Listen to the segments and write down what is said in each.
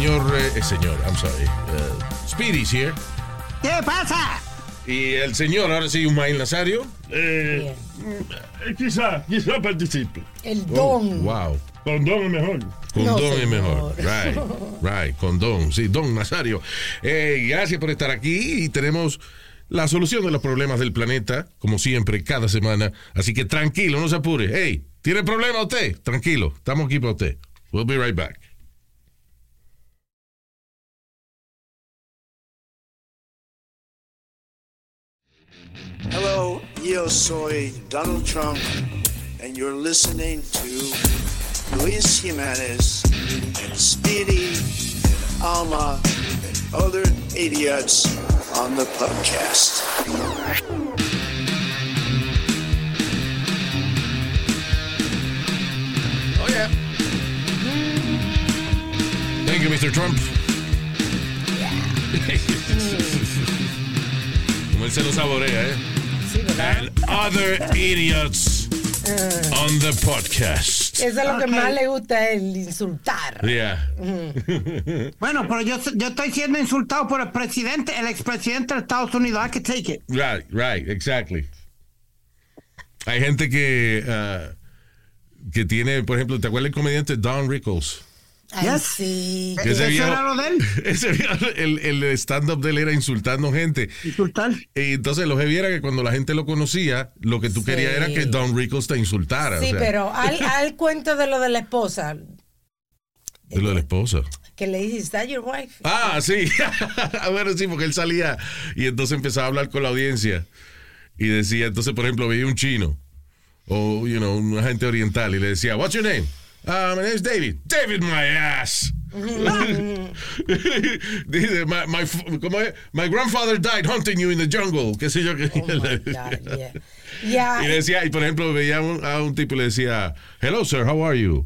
Señor, eh, el señor, I'm sorry, uh, Speedy's here. ¿Qué pasa? Y el señor, ahora sí, Ismael Nazario. Eh, eh, quizá, quizá participe. El Oh, don. wow. Condón es mejor. Condón No, es mejor. Right, right, condón. Sí, don Nazario. Eh, gracias por estar aquí y tenemos la solución de los problemas del planeta, como siempre, cada semana. Así que tranquilo, no se apure. Hey, ¿tiene problema usted? Tranquilo, estamos aquí para usted. We'll be right back. Hello, yo soy Donald Trump, and you're listening to Luis Jimenez and Speedy and Alma and other idiots on the podcast. Oh, yeah. Thank you, Mr. Trump. Como él se lo saborea, ¿eh? Sí, ¿verdad? And other idiots on the podcast. Eso es lo que más le gusta, el insultar. Yeah. Bueno, pero yo, yo estoy siendo insultado por el presidente, el expresidente de Estados Unidos. I can take it. Right, right, exactly. Hay gente que, ah, que tiene, por ejemplo, ¿te acuerdas el comediante Don Rickles? Ay, Yes. sí. Que ese ¿Eso viejo- era lo de él? Ese viejo, el, el stand-up de él era insultando gente. Insultar. Y entonces lo que viera que cuando la gente lo conocía, lo que tú Sí. querías era que Don Rickles te insultara. Sí, o sea, pero al, al cuento de lo de la esposa, De lo de la esposa. que le dice, ¿Is that your wife? Ah, sí. bueno, sí, porque él salía y entonces empezaba a hablar con la audiencia. Y decía, entonces, por ejemplo, veía un chino o, you know, un agente oriental y le decía, What's your name? Ah, my name is David. David, my ass. Dice, my, my, my grandfather died hunting you in the jungle. ¿Qué sé yo? qué Oh, my God, yeah. Yeah, Y le decía, y por ejemplo, veía a un, a un tipo y le decía, Hello, sir, how are you?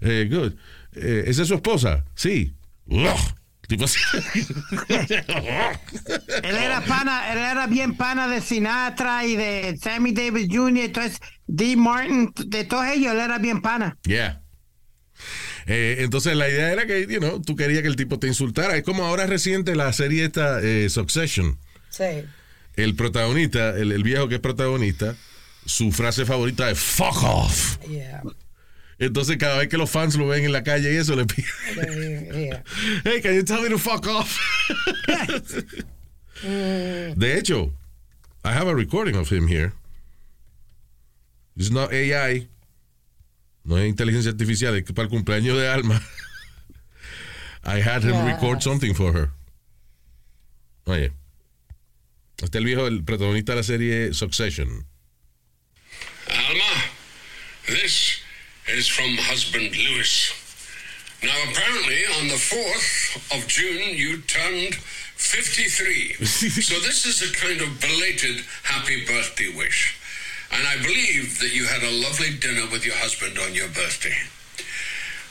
Eh, good. Eh, ¿Esa es su esposa? Sí. Ugh. Tipo así. Él era pana, él era bien pana de Sinatra y de Sammy Davis Jr. Entonces, D. Martin, de todos ellos, él era bien pana. Yeah. Eh, entonces la idea era que, you know, tú querías que el tipo te insultara. Es como ahora reciente la serie esta, eh, Succession. sí. El protagonista, el, el viejo que es protagonista, su frase favorita es fuck off. Yeah. Entonces cada vez que los fans lo ven en la calle y eso le piden, yeah. hey, can you tell me to fuck off? De hecho, I have a recording of him here. It's not AI. No es inteligencia artificial, es que para el cumpleaños de Alma. I had him record Yes. something for her. Oye. Este es el viejo, el protagonista de la serie Succession. Alma, this is from husband Lewis. Now, apparently, on the 4th of June, you turned 53. so, this is a kind of belated happy birthday wish. And I believe that you had a lovely dinner with your husband on your birthday.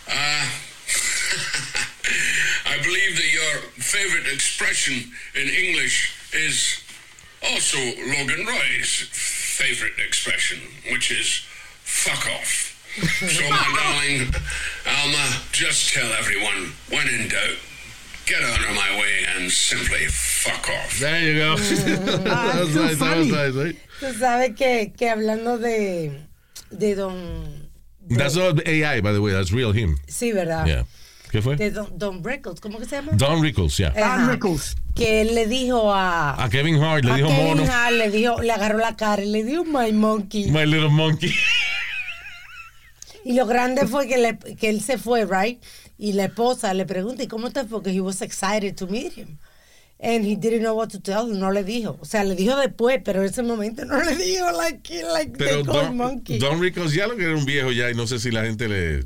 Uh, I believe that your favorite expression in English is also Logan Roy's favorite expression, which is fuck off. so, my darling Alma, just tell everyone when in doubt, get out of my way and simply fuck off. There you go. that was so nice, that was funny. nice, right? Tú sabes que, que hablando de, de don... That's not AI, by the way. That's real him. Sí, ¿verdad? Yeah. ¿Qué fue? De don, don Brickles, ¿cómo que se llama? Don Rickles, yeah. Ajá. Don Rickles. Que él le dijo a... A Kevin Hart le a dijo Kevin mono. Hart, le dijo, le agarró la cara y le dijo my monkey. My little monkey. Y lo grande fue que, le- que él se fue, right? Y la esposa le pregunta, ¿y cómo fue? Porque he was excited to meet him. And he didn't know what to tell him. No le dijo. O sea, le dijo después, pero en ese momento no le dijo, like, like Pero Don, monkey. Don Rickles ya lo que era un viejo ya y no sé si la gente le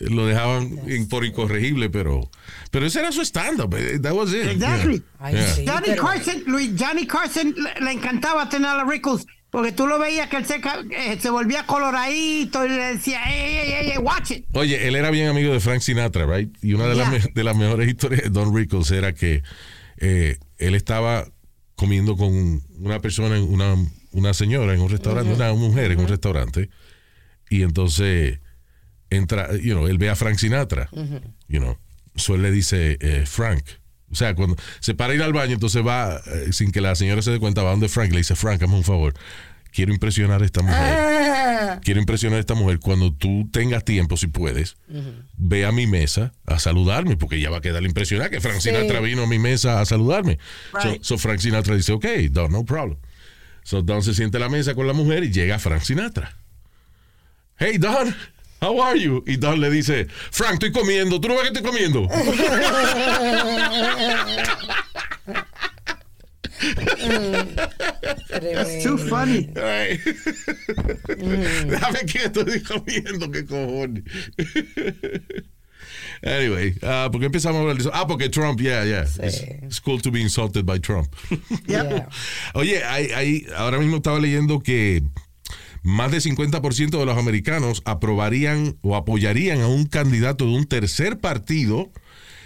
lo dejaban por incorregible, pero pero ese era su stand-up. eh, That was it. Exactly. Ay, Yeah. sí, Johnny pero- Carson, Luis, Johnny Carson le, le encantaba tener a Rickles porque tú lo veías que él se, eh, se volvía coloradito y le decía, hey, hey, hey, watch it. Oye, él era bien amigo de Frank Sinatra, right? Y una de, las, Yeah. me- de las mejores historias de Don Rickles era que eh, él estaba comiendo con una persona, una, una señora en un restaurante, una mujer en un restaurante, y entonces entra, you know, él ve a Frank Sinatra, you know, so él le dice, eh, Frank, o sea, cuando se para ir al baño, entonces va, eh, sin que la señora se dé cuenta, va donde Frank, le dice, Frank, hazme un favor, quiero impresionar a esta mujer Ah, quiero impresionar a esta mujer cuando tú tengas tiempo, si puedes, ve a mi mesa a saludarme, porque ella va a quedar impresionada que Frank Sí. Sinatra vino a mi mesa a saludarme. Right. So, so Frank Sinatra dice, ok, Don, no problem. So Don se siente a la mesa con la mujer y llega Frank Sinatra. Hey Don, how are you? Y Don le dice, Frank, estoy comiendo, ¿tú no ves que estoy comiendo? It's too funny. Ay. Déjame quieto, estoy comiendo, qué cojones. Anyway, ah, ¿por qué empezamos a hablar de eso? Ah, porque Trump, yeah, yeah. It's, it's cool to be insulted by Trump. yeah. Oye, hay, hay- ahora mismo estaba leyendo que más del 50% de los americanos aprobarían o apoyarían a un candidato de un tercer partido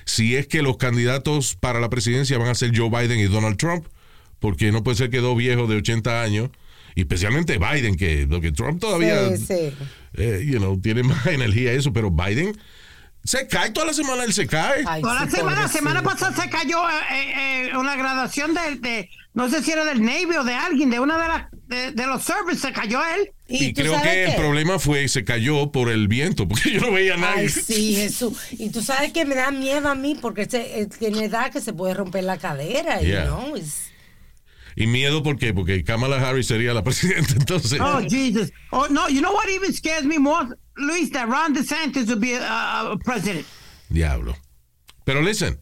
si es que los candidatos para la presidencia van a ser Joe Biden y Donald Trump, porque no puede ser que dos viejos de 80 años, y especialmente Biden, que, que Trump todavía Sí, sí. eh, you know, tiene más energía eso, pero Biden se cae toda la semana, él se cae. Ay, Toda la semana, la semana pasada se cayó eh, eh, eh, una graduación de, de- no sé si era del Navy o de alguien, de una de las de, de los servers, se cayó él. Y, tú creo que el problema fue se cayó por el viento, porque yo no veía a nadie. Ay, sí, Jesús. Y tú sabes que me da miedo a mí porque se- eh, tiene edad que se puede romper la cadera. Yeah. You know? It's- Y miedo, ¿por qué? Porque Kamala Harris sería la presidenta, entonces. Oh, Jesus. Oh, no, you know what even scares me more, Luis, that Ron DeSantis would be a, a president. Diablo. Pero listen,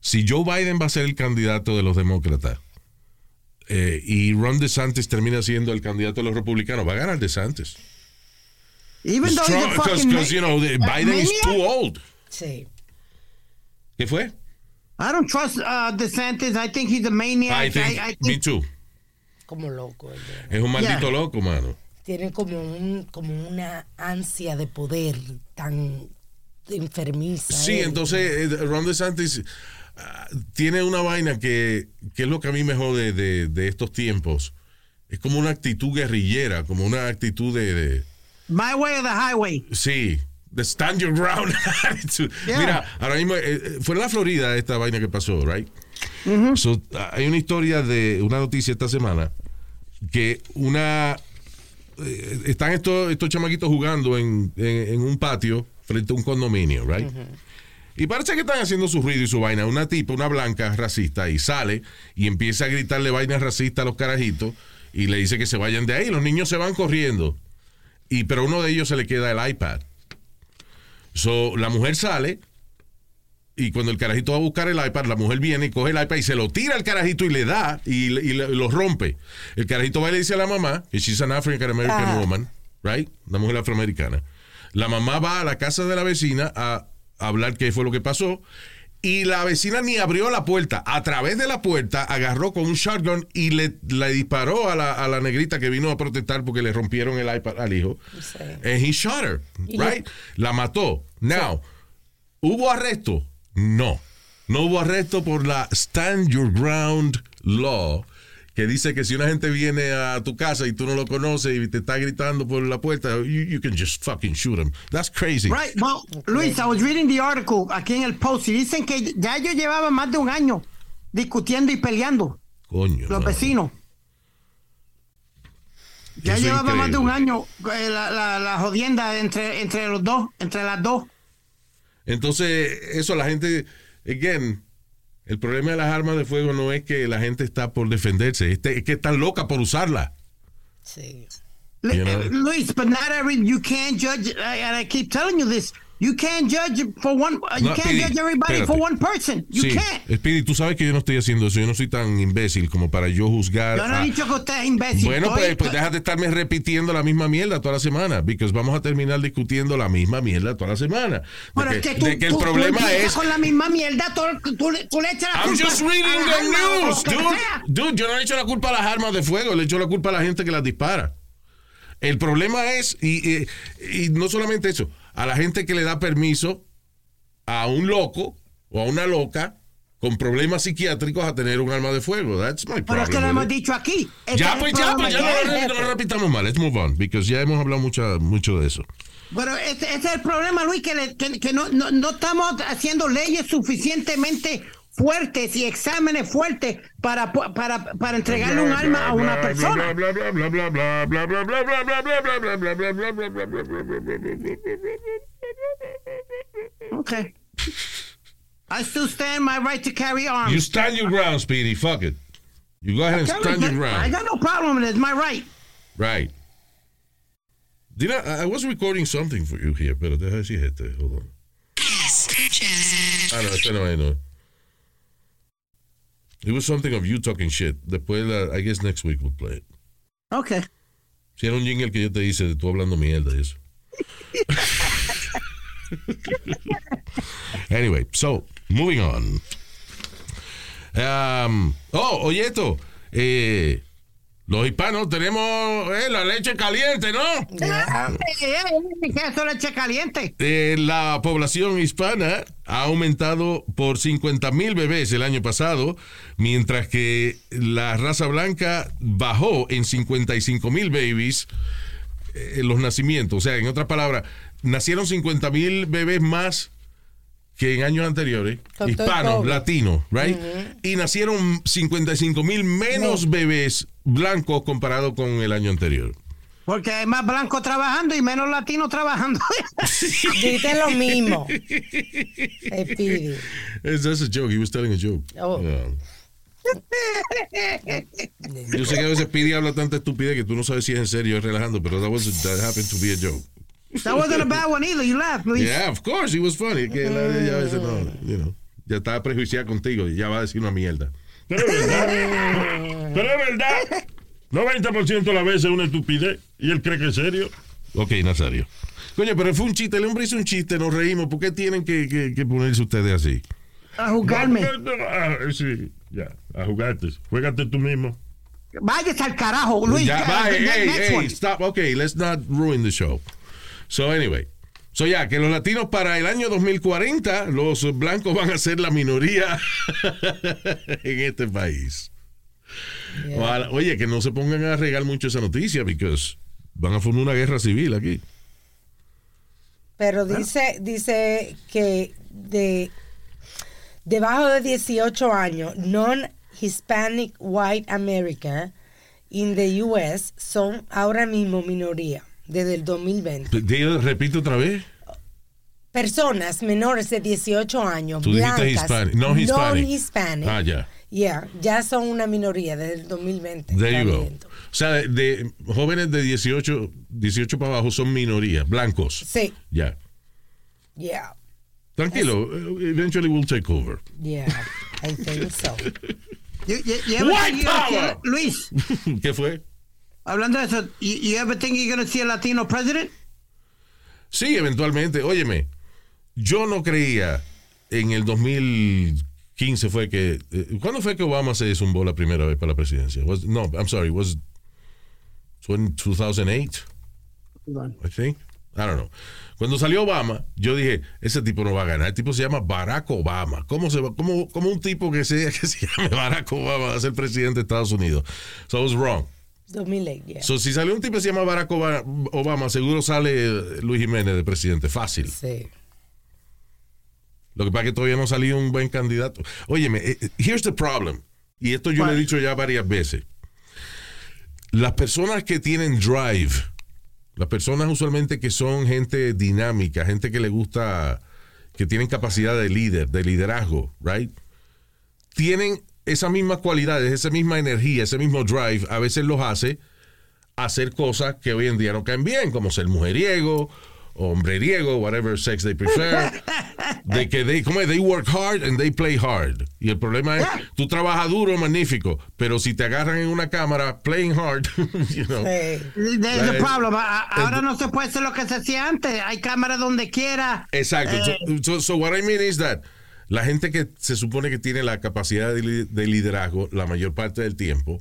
si Joe Biden va a ser el candidato de los demócratas eh, y Ron DeSantis termina siendo el candidato de los republicanos, va a ganar DeSantis. Even though Because, you know, Biden is too old. sí. ¿Qué fue? I don't trust uh, DeSantis. I think he's a maniac. I think, I, I me too. Como loco. Es un maldito Yeah. loco, mano. Tiene como, un, como una ansia de poder tan enfermiza. Sí, él. entonces eh, Ron DeSantis ah, tiene una vaina que, que es lo que a mí me jode de, de estos tiempos. Es como una actitud guerrillera, como una actitud de, de- my way or the highway. sí, de stand your ground attitude. Yeah. Mira, ahora mismo eh, eh, fue en la Florida esta vaina que pasó, right? So, ah, hay una historia de una noticia esta semana que una eh, están estos, estos chamaquitos jugando en, en- en un patio frente a un condominio, right? Y parece que están haciendo su ruido y su vaina. Una tipa, una blanca racista, y sale y empieza a gritarle vainas racistas a los carajitos y le dice que se vayan de ahí. Los niños se van corriendo. Y pero a uno de ellos se le queda el iPad. So, la mujer sale y cuando el carajito va a buscar el iPad, la mujer viene y coge el iPad y se lo tira al carajito y le da y, y lo rompe. El carajito va y le dice a la mamá, que she's an African American Ah. woman, right? Una mujer afroamericana. La mamá va a la casa de la vecina a hablar qué fue lo que pasó. Y la vecina ni abrió la puerta. A través de la puerta agarró con un shotgun y le, le disparó a la, a la negrita que vino a protestar porque le rompieron el iPad al hijo. Sí. And he shot her, Y right? La mató. Now, ¿hubo arresto? No. No hubo arresto por la Stand Your Ground Law, que dice que si una gente viene a tu casa y tú no lo conoces y te está gritando por la puerta, you, you can just fucking shoot him. That's crazy. Right. Well, Luis, I was reading the article aquí en el post y dicen que ya ellos llevaban más de un año discutiendo y peleando, Coño. los vecinos. Ya Eso llevaban más de un año eh, la, la, la jodienda entre, entre los dos, entre las dos. Entonces, eso la gente, again, el problema de las armas de fuego no es que la gente está por defenderse, es que están loca por usarla. Sí. Le- You know? eh, Luis, but not every, you can't judge, I- and I keep telling you this, You can't judge for one. You No, can't judge everybody espérate. for one person. You sí, can't. Speedy, tú sabes que yo no estoy haciendo eso. Yo no soy tan imbécil como para yo juzgar. Yo no a- he dicho que usted es imbécil. Bueno, Estoy- pues, pues déjate de estarme repitiendo la misma mierda toda la semana, porque vamos a terminar discutiendo la misma mierda toda la semana. De Bueno, que, es que tú, de que el tú- problema es. con la misma mierda, tú, tú le- echas la I'm culpa just reading a the news, dude. Dude, yo no le echo la culpa a las armas de fuego, le echo la culpa a la gente que las dispara. El problema es, y, y- y no solamente eso, a la gente que le da permiso a un loco o a una loca con problemas psiquiátricos a tener un arma de fuego. That's my Pero es que lo hemos dicho aquí. Este Ya, es pues ya, pues ya, no, lo- repitamos mal. Let's move on, because ya hemos hablado mucho, mucho de eso. Pero ese, ese es el problema, Luis, que, le- que- que no, no, no estamos haciendo leyes suficientemente fuertes y exámenes fuertes para, para, para entregarle un arma a una persona. Okay. I still stand my right to carry arms. You stand your ground, Speedy. Fuck it. You go ahead and stand your I ground. got no problem with it. It's my right. Right. Did I, I was recording something for you here, pero deja decir este. Hold on. Ah, no, este no no. It was something of you talking shit. Después, la- I guess next week we'll play it. Okay. Si era un jingle que yo te hice de tú hablando mierda y eso. anyway, so, moving on. Um, oh, oye esto. Eh, los hispanos tenemos eh, la leche caliente, ¿no? ¿Qué es leche caliente? Eh, la población hispana ha aumentado por 50 mil bebés el año pasado, mientras que la raza blanca bajó en 55 mil babies eh, los nacimientos. O sea, en otras palabras, nacieron 50 mil bebés más que en años anteriores, Con hispanos, latinos, right? Y nacieron 55 mil menos bebés blancos comparado con el año anterior. Porque hay más blancos trabajando y menos latinos trabajando. Dice lo mismo. That's a joke. He was telling a joke. Oh. Yeah. Yo sé que a veces Pidi habla tanta estupidez que tú no sabes si es en serio o es relajando, pero that, was that happened to be a joke. That wasn't a bad one either. You laughed, Luis. Yeah, of course, he was funny. Que la de ella a veces no, you know, ya está prejuiciada contigo y ya va a decir una mierda. Pero es verdad. Pero es verdad. 90% de las veces es una estupidez y él cree que es serio. Ok, Nazario. Coño, pero fue un chiste, el hombre hizo un chiste, nos reímos. ¿Por qué tienen que, que- que ponerse ustedes así? A jugarme. No, no, ah, sí, ya, a jugarte. Juégate tú mismo. Váyase al carajo, Luis. Ya, Ya, bye, hey, hey, stop. Okay, let's not ruin the show. So, anyway. So, ya, que los latinos para el año 2040, los blancos van a ser la minoría en este país. Ojalá- oye, que no se pongan a regar mucho esa noticia, porque van a formar una guerra civil aquí. Pero dice, dice que de debajo de 18 años, non-Hispanic White America in the US son ahora mismo minoría desde el 2020. Digo, Repito otra vez. Personas menores de 18 años, Tú blancas, hispanic, no hispanic. Ah, ya. yeah, ya son una minoría desde el 2020. There you go. O sea, de, de jóvenes de 18, 18 para abajo son minorías, blancos. Sí, Ya. yeah, Tranquilo, eh, eventually we'll take over. yeah, I think so. You- you- you ever White power. Luis, ¿Qué fue? Hablando de eso, you, you ever think you're to see a Latino president? Sí, eventualmente. Óyeme, yo no creía en el 2015 fue que... eh, ¿Cuándo fue que Obama se zumbó la primera vez para la presidencia? Was- no, I'm sorry, was was in 2008, I think. I don't know. Cuando salió Obama, yo dije, ese tipo no va a ganar. El tipo se llama Barack Obama. ¿Cómo, se va, cómo, cómo un tipo que se, que se llame Barack Obama va a ser presidente de Estados Unidos? So I was wrong. 2008, yeah. So, si salió un tipo que se llama Barack Oba- Obama, seguro sale Luis Jiménez de presidente. Fácil. Sí. Lo que pasa es que todavía no ha salido un buen candidato. Óyeme, eh, eh, here's the problem. Y esto yo lo he dicho ya varias veces. Las personas que tienen drive, las personas usualmente que son gente dinámica, gente que le gusta, que tienen capacidad de líder, de liderazgo, right? Tienen esas mismas cualidades, esa misma energía, ese mismo drive, a veces los hace hacer cosas que hoy en día no caen bien, como ser mujeriego, hombreriego, whatever sex they prefer, de que they, ¿cómo es? they work hard and they play hard. Y el problema es, tú trabajas duro, magnífico, pero si te agarran en una cámara playing hard, you know, Sí. There's problem. A- a- Ahora no se puede hacer lo que se hacía antes. Hay cámaras donde quiera. Exacto. So, so- so what I mean is that la gente que se supone que tiene la capacidad de, li- de liderazgo la mayor parte del tiempo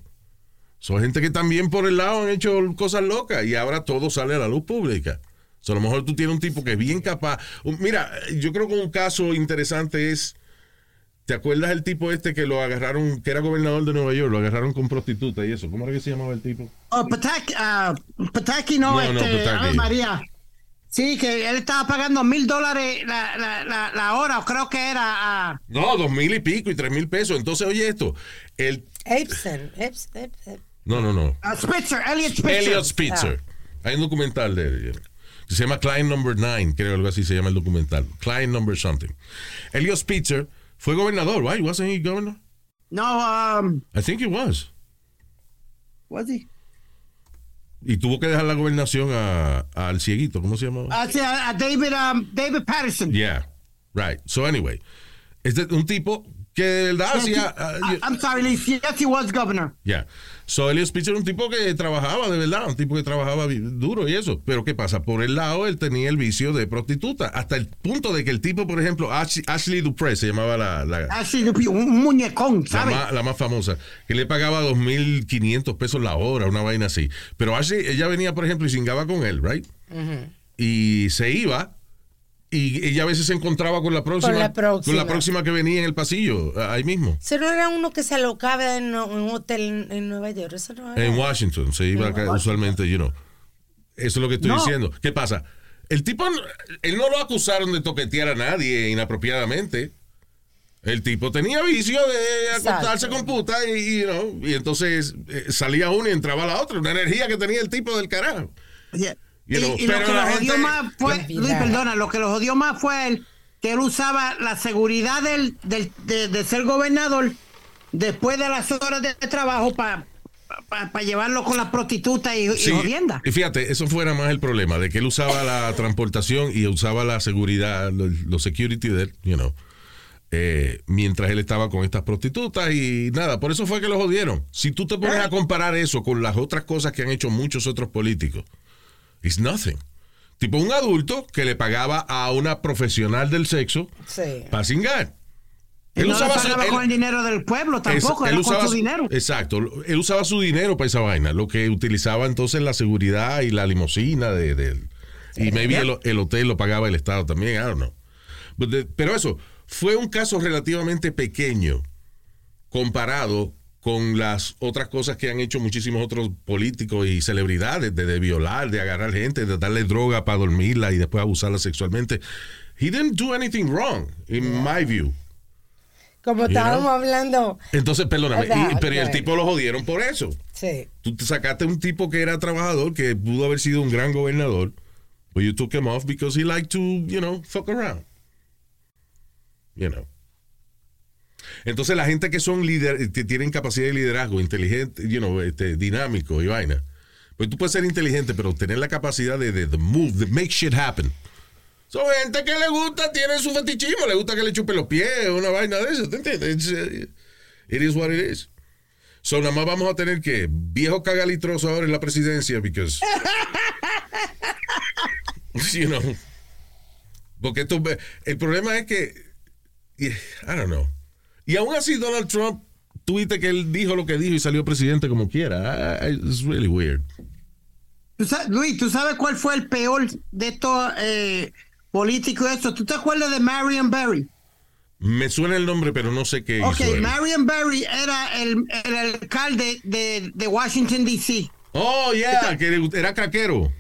son gente que también por el lado han hecho cosas locas y ahora todo sale a la luz pública. So, a lo mejor tú tienes un tipo que es bien capaz. Un- Mira, yo creo que un caso interesante es. ¿Te acuerdas el tipo este que lo agarraron, que era gobernador de Nueva York, lo agarraron con prostituta y eso? ¿Cómo era que se llamaba el tipo? Oh, Pataki, ah, Pataki no, No, no, este, Pataki. María. Sí, que él estaba pagando mil dólares la, la, la, la hora, o creo que era. ah, No, dos mil y pico y tres mil pesos. Entonces, oye esto, el... Epson. Eps- Ep- Ep- No, no, no. ah, Spitzer, Elliot Spitzer. Elliot Spitzer. Hay un documental de él. que Se llama Client Number 9, creo algo así se llama el documental. Client Number something. Elliot Spitzer fue gobernador, right? Wasn't he governor? No, um, I think he was. was he? Y tuvo que dejar la gobernación a- al cieguito, ¿cómo se llama? Ah, a, a David, um, David Patterson. Yeah, right. So anyway, es de- un tipo que de verdad Yes, he- hacía... ah, I'm sorry, Lee. Yes, he was governor. Ya. So Elliot Spitzer era un tipo que trabajaba de verdad, un tipo que trabajaba duro y eso. Pero ¿qué pasa? Por el lado él tenía el vicio de prostituta. Hasta el punto de que el tipo, por ejemplo, Ashley, Ashley Dupré se llamaba la, la, Así, un, un muñecón, la ¿sabes? más, la más famosa, que le pagaba 2.500 pesos la hora, una vaina así. Pero Ashley, ella venía, por ejemplo, y cingaba con él, ¿right? Y se iba. Y ella a veces se encontraba con la próxima, la próxima. con la próxima que venía en el pasillo, ahí mismo. Eso no era uno que se alocaba en, un hotel en, Nueva York. Eso no era. En Washington, se iba acá, usualmente, you know. Eso es lo que estoy No. diciendo. ¿Qué pasa? El tipo, él no lo acusaron de toquetear a nadie inapropiadamente. El tipo tenía vicio de acostarse Exacto. con puta y, you know, y entonces eh, salía uno y entraba la otra. Una energía que tenía el tipo del carajo. Yeah. You y, know, y lo pero que la lo jodió gente- más fue. Luis, perdona, lo que lo jodió más fue él, que él usaba la seguridad del, del- de, de ser gobernador después de las horas de trabajo para llevarlo con la prostituta y, y Sí, jodienda. y fíjate, eso fuera más el problema, de que él usaba la transportación y usaba la seguridad, los, los security de él, you know, eh, mientras él estaba con estas prostitutas y nada, por eso fue que lo jodieron. Si tú te pones a comparar eso con las otras cosas que han hecho muchos otros políticos, it's nothing. Tipo un adulto que le pagaba a una profesional del sexo Sí. para cingar. Él no usaba su- pagaba él- con el dinero del pueblo tampoco, es- era él con usaba su dinero. Exacto. Él usaba su dinero para esa vaina. Lo que utilizaba entonces la seguridad y la limusina de, de- y maybe el, el hotel lo pagaba el Estado también. I don't know. The- pero eso fue un caso relativamente pequeño comparado con las otras cosas que han hecho muchísimos otros políticos y celebridades, de, de violar, de agarrar gente, de darle droga para dormirla y después abusarla sexualmente. He didn't do anything wrong, in my view. Como estábamos hablando. Entonces, perdóname, y- pero el tipo lo jodieron por eso. Sí. Tú te sacaste un tipo que era trabajador, que pudo haber sido un gran gobernador, but you took him off because he liked to, you know, fuck around. You know. Entonces, la gente que son líderes, que tienen capacidad de liderazgo, inteligente, you know, este, dinámico y vaina. Pues tú puedes ser inteligente, pero tener la capacidad de, de, de move, de make shit happen. Son gente que le gusta, tiene su fetichismo, le gusta que le chupe los pies, una vaina de eso, ¿te entiendes? Uh, it is what it is. So, nada más vamos a tener que viejo cagalitroso ahora en la presidencia, because. you know. Porque esto, el problema es que. I don't know. Y aún así, Donald Trump, tuviste que él dijo lo que dijo y salió presidente como quiera. I- It's really weird. Tú Luis, ¿tú sabes cuál fue el peor de estos eh, políticos? Esto? ¿Tú te acuerdas de Marion Barry? Me suena el nombre, pero no sé qué Ok, hizo. él. Marion Barry era el, el alcalde de, de Washington, D.C. Oh, yeah, que era craquero.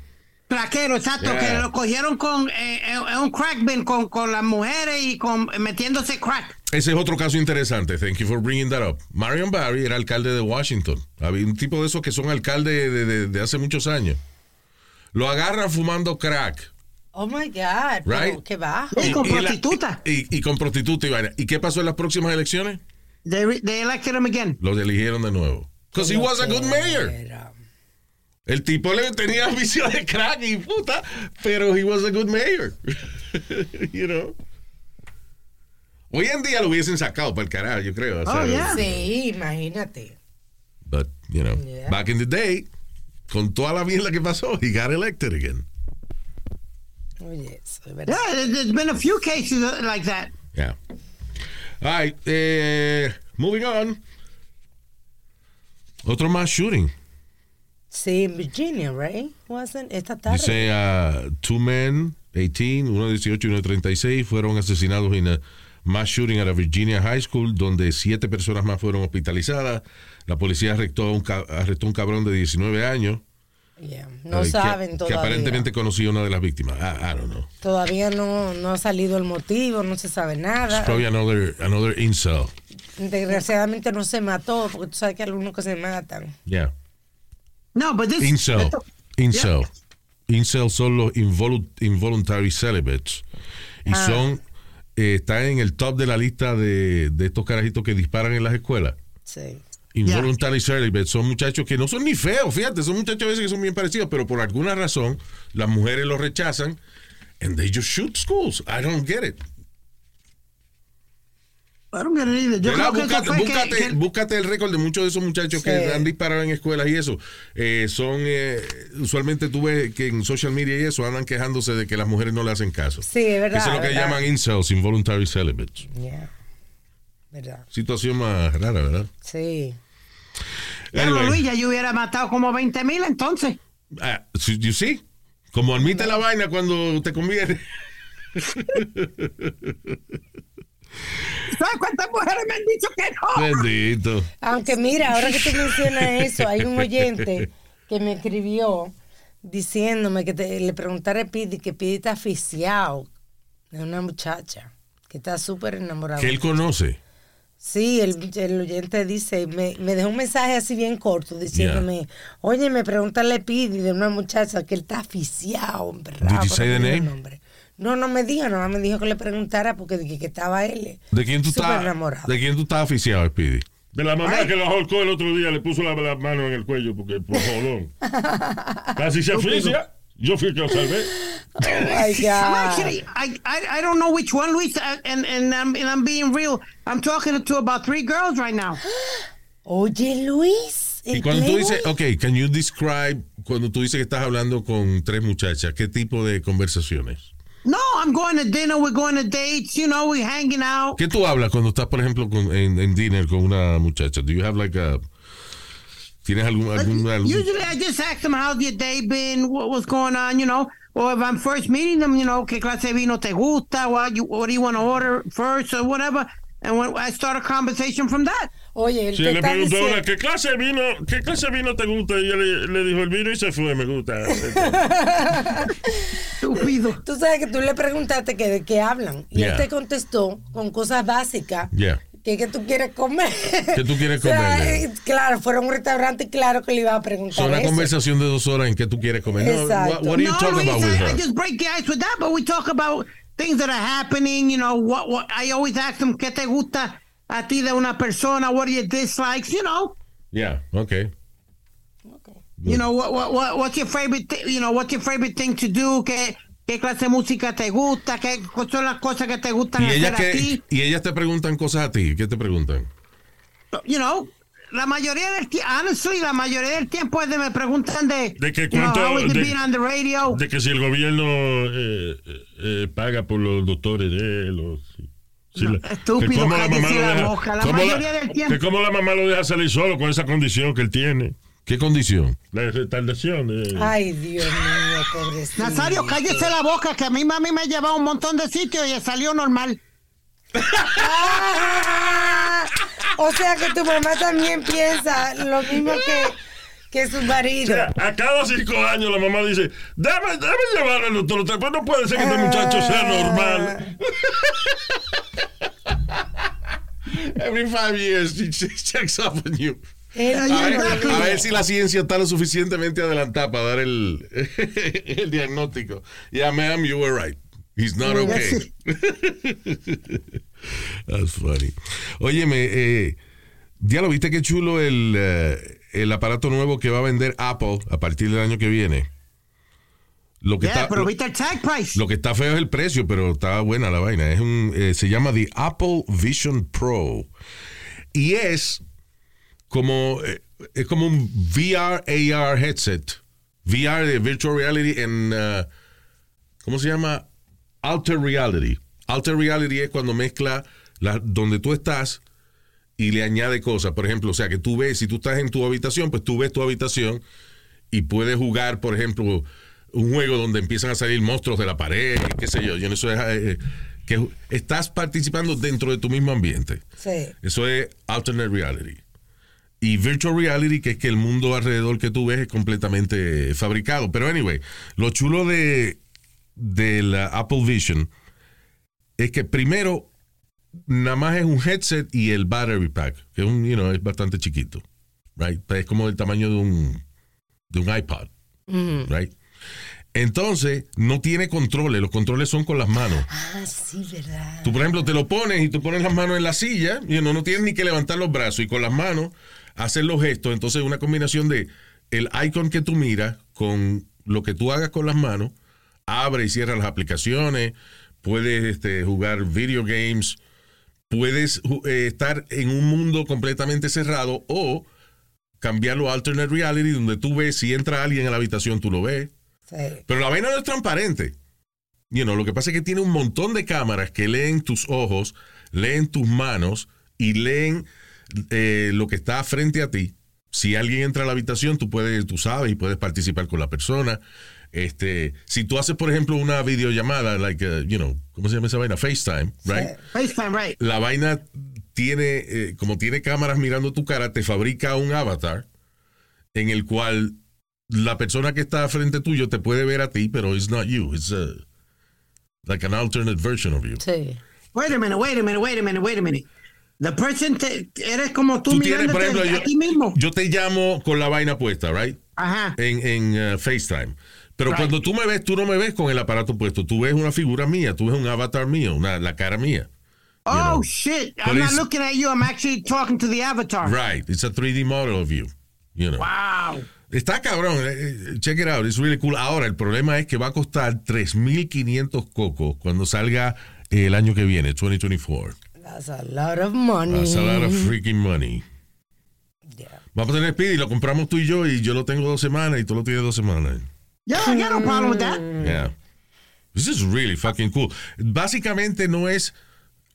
Plaquero, exacto, Yeah. que lo cogieron con eh, en un crack bin con, con las mujeres y con metiéndose crack. Ese es otro caso interesante. Thank you for bringing that up. Marion Barry era alcalde de Washington. Había un tipo de esos que son alcalde de, de- de hace muchos años. Lo agarran fumando crack. Oh my God. Right. Qué bajo. Y con prostituta. y, y con prostituta y vaina. ¿Y qué pasó en las próximas elecciones? They, they elected him again. Lo eligieron de nuevo. Because he was a good mayor. Era- El tipo le tenía visión de crack y puta, pero he was a good mayor. you know. Hoy en día lo hubiesen sacado para el carajo, yo creo. o sea, Oh, yeah. Sí, imagínate. But, you know, Yeah. back in the day, con toda la mierda que pasó, he got elected again. Oye, eso es verdad. Yeah, there- there's been a few cases like that. Yeah. All right, eh, moving on. Otro más shooting. Sí, en Virginia, right? Wasn't esta tarde. Dice, uh, two men, 18, uno de 18 y uno de 36, fueron asesinados en a mass shooting at a Virginia High School, donde siete personas más fueron hospitalizadas. La policía arrestó a un, arrestó un cabrón de 19 años. Yeah, No que- saben que, todavía. aparentemente conocía a una de las víctimas. I, I don't know. Todavía no, no ha salido el motivo, no se sabe It's nada. probably another, another incel. Desgraciadamente no se mató, porque tú sabes que hay algunos que se matan. Yeah. No, but this. Incel. Incel. Incel son los involu- involuntary celibates. Y Ah. son, eh, están en el top de la lista de, de estos carajitos que disparan en las escuelas. Sí. Involuntary celibates son muchachos que no son ni feos, fíjate, son muchachos a veces que son bien parecidos, pero por alguna razón las mujeres los rechazan and they just shoot schools. I don't get it. Eso Búscate, fue que- búscate- que- búscate el récord de muchos de esos muchachos Sí. que han disparado en escuelas y eso. Eh, son, eh, usualmente tú ves que en social media y eso andan quejándose de que las mujeres no le hacen caso. Sí, es verdad. Eso es lo que verdad. llaman incels, involuntary celibates. Yeah. ¿Verdad? Situación más rara, ¿verdad? Sí. Anyway, Luis, ya yo hubiera matado como 20 mil entonces. ah, you see? Como admite la vaina cuando te conviene. ¿Sabes cuántas mujeres me han dicho que no? Bendito. Aunque mira, ahora que tú mencionas eso, hay un oyente que me escribió diciéndome que te- le preguntara a Pidi que Pidi está aficiado de una muchacha que está súper enamorada. Que él conoce. Sí, el, el oyente dice, me, me dejó un mensaje así bien corto diciéndome, oye, me pregúntale Pidi de una muchacha que él está aficiado, emperrado, Did you say the name? el nombre. No, no me dijo, nada más me dijo que le preguntara porque dije que estaba él. ¿De quién tú estás? enamorado. ¿De quién tú estás aficiado, Speedy? De la mamá que lo ahorcó el otro día, le puso la, la mano en el cuello porque por jodón. Casi se asfixia. Yo fui el que lo salvé. Oh my I'm God. actually, I, I, I don't know which one, Luis, and, and, I'm, and I'm being real. I'm talking to about three girls right now. Oye, Luis. Y cuando tú dices, ok, can you describe, cuando tú dices que estás hablando con tres muchachas, ¿qué tipo de conversaciones? No, I'm going to dinner, we're going to dates, you know, we're hanging out. ¿Qué tú hablas cuando estás, por ejemplo, con- en, en dinner con una muchacha? Do you have like a, ¿Tienes algún, algún, algún- Usually I just ask them how's your day been, what, was going on, you know. Or if I'm first meeting them, you know, qué clase de vino te gusta, what, you, what do you want to order first or whatever. And when I start a conversation from that. Oye, él Si te le preguntó diciendo. ¿qué clase de vino, qué clase de vino te gusta? Y ella le, le dijo el vino y se fue, me gusta. Estúpido. Tú sabes que tú le preguntaste que de qué hablan. Y Yeah. él te contestó con cosas básicas. Yeah. Que, que tú quieres comer. ¿Qué tú quieres O sea, comer? eh, claro, fueron a un restaurante y claro que le iba a preguntar. Son una eso. conversación de dos horas en que tú quieres comer. No, Exacto. what, what do you no, talk Luis, about with I, I her? just break the ice with that, but we talk about things that are happening, you know, what, what, I always ask them, ¿qué te gusta a ti de una persona? What are your dislikes? You know, Yeah, okay. you know, what, what, what, what's your favorite, you know, what's your favorite thing to do? ¿Qué, qué clase de música te gusta? ¿Qué son las cosas que te gustan Y hacer ellas, a que, ti? y ellas te preguntan cosas a ti. ¿Qué te preguntan? You know, la mayoría del tiempo, honestly, la mayoría del tiempo es de me preguntan de, De que you know, cuánto- is it de- being on the radio? De que si el gobierno eh, eh, eh, paga por los doctores de él. O si, si No, la- estúpido, que cómo lo la deja- boca, la mayoría del tiempo. Que cómo la mamá lo deja salir solo con esa condición que él tiene. ¿Qué condición? La retardación. de- Ay, Dios mío, pobrecito. Nazario, cállese la boca, que a mí mami me ha llevado a un montón de sitios y salió normal. Ah, o sea que tu mamá también piensa lo mismo que, que su O marido. sea, a cada cinco años la mamá dice, dame, dame llevarlo al doctor. Pues no puede ser que este muchacho sea normal. Every five years, she checks up on you. A ver, a ver si la ciencia está lo suficientemente adelantada para dar el, el diagnóstico. Yeah, ma'am, you were right. He's not okay. That's funny. Óyeme, eh, ya lo viste qué chulo el, eh, el aparato nuevo que va a vender Apple a partir del año que viene. Lo que, Yeah, está, pero lo, viste el tag price. lo que está feo es el precio, pero está buena la vaina. Es un, eh, se llama The Apple Vision Pro. Y es como, eh, es como un VR AR headset. VR de Virtual Reality en, uh, ¿cómo se llama? Alter Reality. Alter Reality es cuando mezcla la, donde tú estás y le añade cosas. Por ejemplo, o sea, que tú ves, si tú estás en tu habitación, pues tú ves tu habitación y puedes jugar, por ejemplo, un juego donde empiezan a salir monstruos de la pared, qué sé yo. Yo no sé, eh, que estás participando dentro de tu mismo ambiente. Sí. Eso es alternate reality. Y virtual reality, que es que el mundo alrededor que tú ves es completamente fabricado. Pero anyway, lo chulo de, de la Apple Vision es que primero nada más es un headset y el battery pack, que es, un, you know, es bastante chiquito. Right? Es como del tamaño de un, de un iPod. Right? Entonces, no tiene controles. Los controles son con las manos. Ah, sí, verdad. Tú, por ejemplo, te lo pones y tú pones las manos en la silla y no, no tienes ni que levantar los brazos y con las manos hacer los gestos. Entonces, una combinación de el icon que tú miras con lo que tú hagas con las manos, abre y cierra las aplicaciones, puedes este, jugar video games, puedes eh, estar en un mundo completamente cerrado o cambiarlo a alternate reality donde tú ves si entra alguien a la habitación, tú lo ves. Sí. Pero la vaina no es transparente. You know, lo que pasa es que tiene un montón de cámaras que leen tus ojos, leen tus manos y leen eh, lo que está frente a ti. Si alguien entra a la habitación, tú puedes, tú sabes y puedes participar con la persona. Este, si tú haces, por ejemplo, una videollamada, like, uh, you know, ¿cómo se llama esa vaina? FaceTime, right? FaceTime, right. La vaina tiene, eh, como tiene cámaras mirando tu cara, te fabrica un avatar en el cual la persona que está frente tuyo te puede ver a ti, pero it's not you. It's uh, like an alternate version of you. Sí. Wait a minute, wait a minute, wait a minute, wait a minute. The person te, eres como tú, Tú tienes, por ejemplo, a ti mismo. yo, yo te llamo con la vaina puesta, right? Ajá. En, en uh, FaceTime. Pero Right. cuando tú me ves, tú no me ves con el aparato puesto. Tú ves una figura mía, tú ves un avatar mío, una, la cara mía. Oh know. shit! But I'm not looking at you. I'm actually talking to the avatar. Right. It's a 3D model of you. You know. Wow. Está cabrón, eh, eh, check it out, it's really cool. Ahora, el problema es que va a costar 3.500 cocos cuando salga el año que viene, 2024. That's a lot of money. That's a lot of freaking money. Yeah. Vamos a tener Speedy, lo compramos tú y yo, y yo lo tengo dos semanas, y tú lo tienes dos semanas. Yeah, I got no problem with that. Yeah. This is really fucking cool. Básicamente no es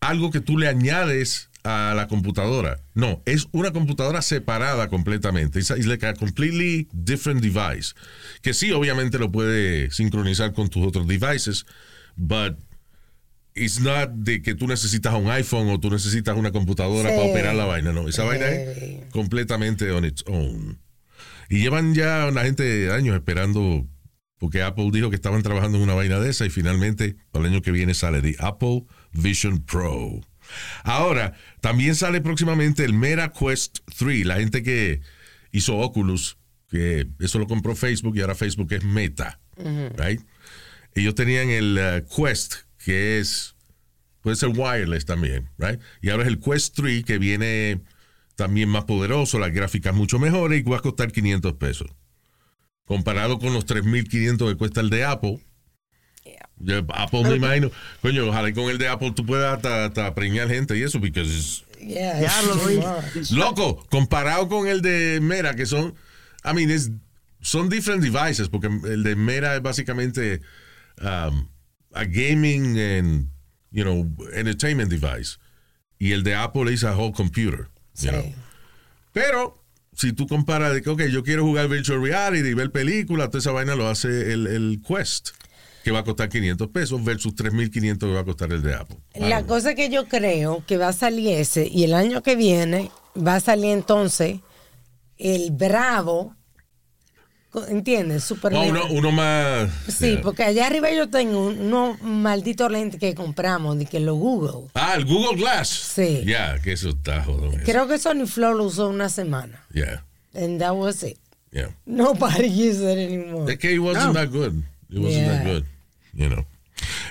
algo que tú le añades a la computadora. No, es una computadora separada completamente. It's, it's like a completely different device. Que sí, obviamente lo puede sincronizar con tus otros devices, but it's not de que tú necesitas un iPhone o tú necesitas una computadora Sí. para operar la vaina. No, esa vaina Sí. es completamente on its own. Y llevan ya una gente de años esperando, porque Apple dijo que estaban trabajando en una vaina de esa y finalmente para el año que viene sale the Apple Vision Pro. Ahora, también sale próximamente el Meta Quest 3, la gente que hizo Oculus, que eso lo compró Facebook y ahora Facebook es Meta, right? Ellos tenían el uh, Quest, que es, puede ser wireless también, right? Y ahora es el Quest 3, que viene también más poderoso, las gráficas mucho mejores y va a costar 500 pesos. Comparado con los 3.500 que cuesta el de Apple. Ya, Apple me imagino, coño, ojalá y con el de Apple tú puedas hasta, hasta preñar gente y eso, porque es Yeah, loco, comparado con el de Mera, que son, I mean, es- son different devices, porque el de Mera es básicamente um, a gaming and, you know, entertainment device. Y el de Apple es a whole computer. you Sí. know. Pero, si tú comparas de que, ok, yo quiero jugar virtual reality y ver películas, toda esa vaina lo hace el, el Quest, que va a costar 500 pesos versus 3.500 que va a costar el de Apple. La Ah, cosa que yo creo que va a salir ese y el año que viene va a salir entonces el Bravo, ¿entiendes? Super no, uno, uno más... Sí, yeah. porque allá arriba yo tengo unos malditos lentes que compramos, de que lo Google. Ah, el Google Glass. Sí. Ya, que eso está jodón. Creo que Sony Flow lo usó una semana. Yeah, And that was it. yeah. Nobody uses it anymore. Que it wasn't No. that good. It wasn't that good. You know.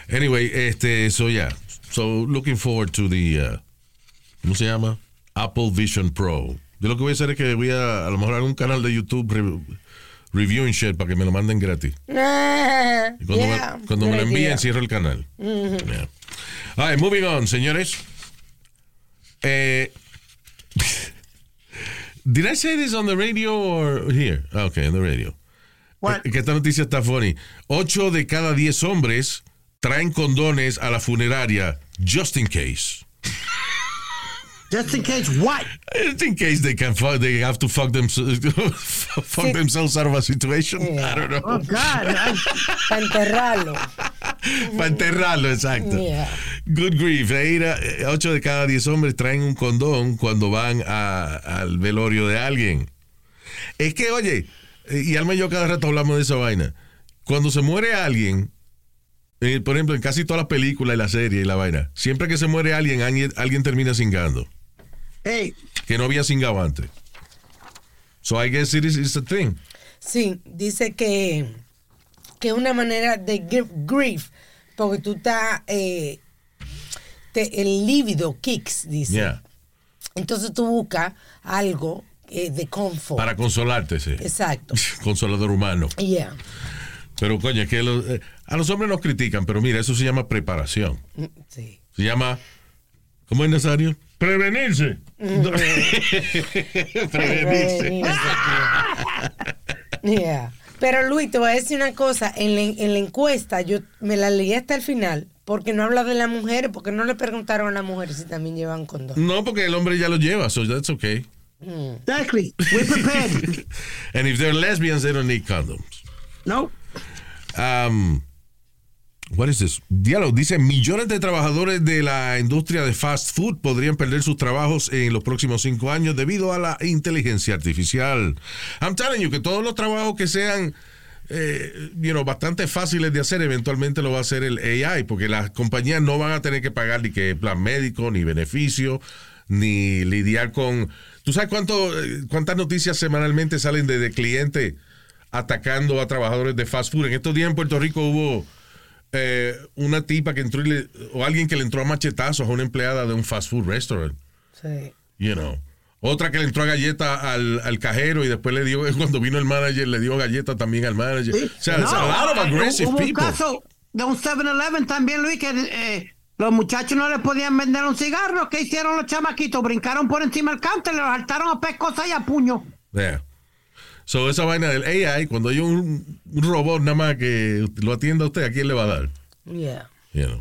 Anyway, este, so yeah. So looking forward to the, uh, ¿cómo se llama? Apple Vision Pro. Yo lo que voy a hacer es que voy a a lo mejor algún canal de YouTube re- reviewing shit para que me lo manden gratis. Ah, Y cuando yeah, me, cuando me lo envíen, idea. cierro el canal. Yeah. All right, moving on, señores. Eh, did I say this on the radio or here? Ah, Okay, on the radio. What? Eh, Que esta noticia está funny. Ocho de cada diez hombres traen condones a la funeraria just in case. Just in case what? Just in case they can fuck, they have to fuck, them, fuck Sí. themselves out of a situation. I don't know. Oh, God. Para enterrarlo. Para enterrarlo, exacto. Yeah. Good grief. Ahí era, eh, ocho de cada diez hombres traen un condón cuando van a- al velorio de alguien. Es que, oye, eh, y Alma y yo cada rato hablamos de esa vaina. Cuando se muere alguien, eh, por ejemplo, en casi todas las películas y la serie y la vaina, siempre que se muere alguien, alguien, alguien termina cingando. Hey, Que no había cingado antes. So I guess it is it's a thing. Sí, dice que que es una manera de gr- grief, porque tú estás, eh, te- el líbido kicks, dice. Yeah. Entonces tú buscas algo eh, de confort. Para consolarte, sí. Exacto. Consolador humano. Yeah. Pero, coño, es que los- eh, a los hombres nos critican, pero mira, eso se llama preparación. Mm, Sí. Se llama. ¿Cómo es Nazario? Prevenirse. Prevenirse. Yeah. Pero Luis, te voy a decir una cosa, en la, en la encuesta yo me la leí hasta el final, porque no habla de las mujeres, porque no le preguntaron a las mujeres si también llevan condón. No, porque el hombre ya lo lleva, so that's okay. exactly. We're prepared. And if they're lesbians, they don't need condoms. no. Um, what is this? Diálogo dice millones de trabajadores de la industria de fast food podrían perder sus trabajos en los próximos cinco años debido a la inteligencia artificial. I'm telling you que todos los trabajos que sean eh, bastante fáciles de hacer, eventualmente lo va a hacer el AI, porque las compañías no van a tener que pagar ni que plan médico, ni beneficio, ni lidiar con... ¿Tú sabes cuánto, cuántas noticias semanalmente salen de, de clientes atacando a trabajadores de fast food? En estos días en Puerto Rico hubo eh, una tipa que entró y le- o alguien que le entró a machetazos a una empleada de un fast food restaurant, Sí. you know. Otra que le entró a galleta al, al cajero y después le dio, cuando vino el manager, le dio galleta también al manager. O sea, it's a lot of eh, aggressive hubo un people. caso de un 7-Eleven también, Luis, que eh, los muchachos no le podían vender un cigarro. ¿Qué hicieron los chamaquitos? Brincaron por encima del counter, le saltaron a pescosa y a puño. Yeah. So, esa vaina del AI, cuando hay un, un robot nada más que lo atienda a usted, ¿a quién le va a dar? Yeah. You know.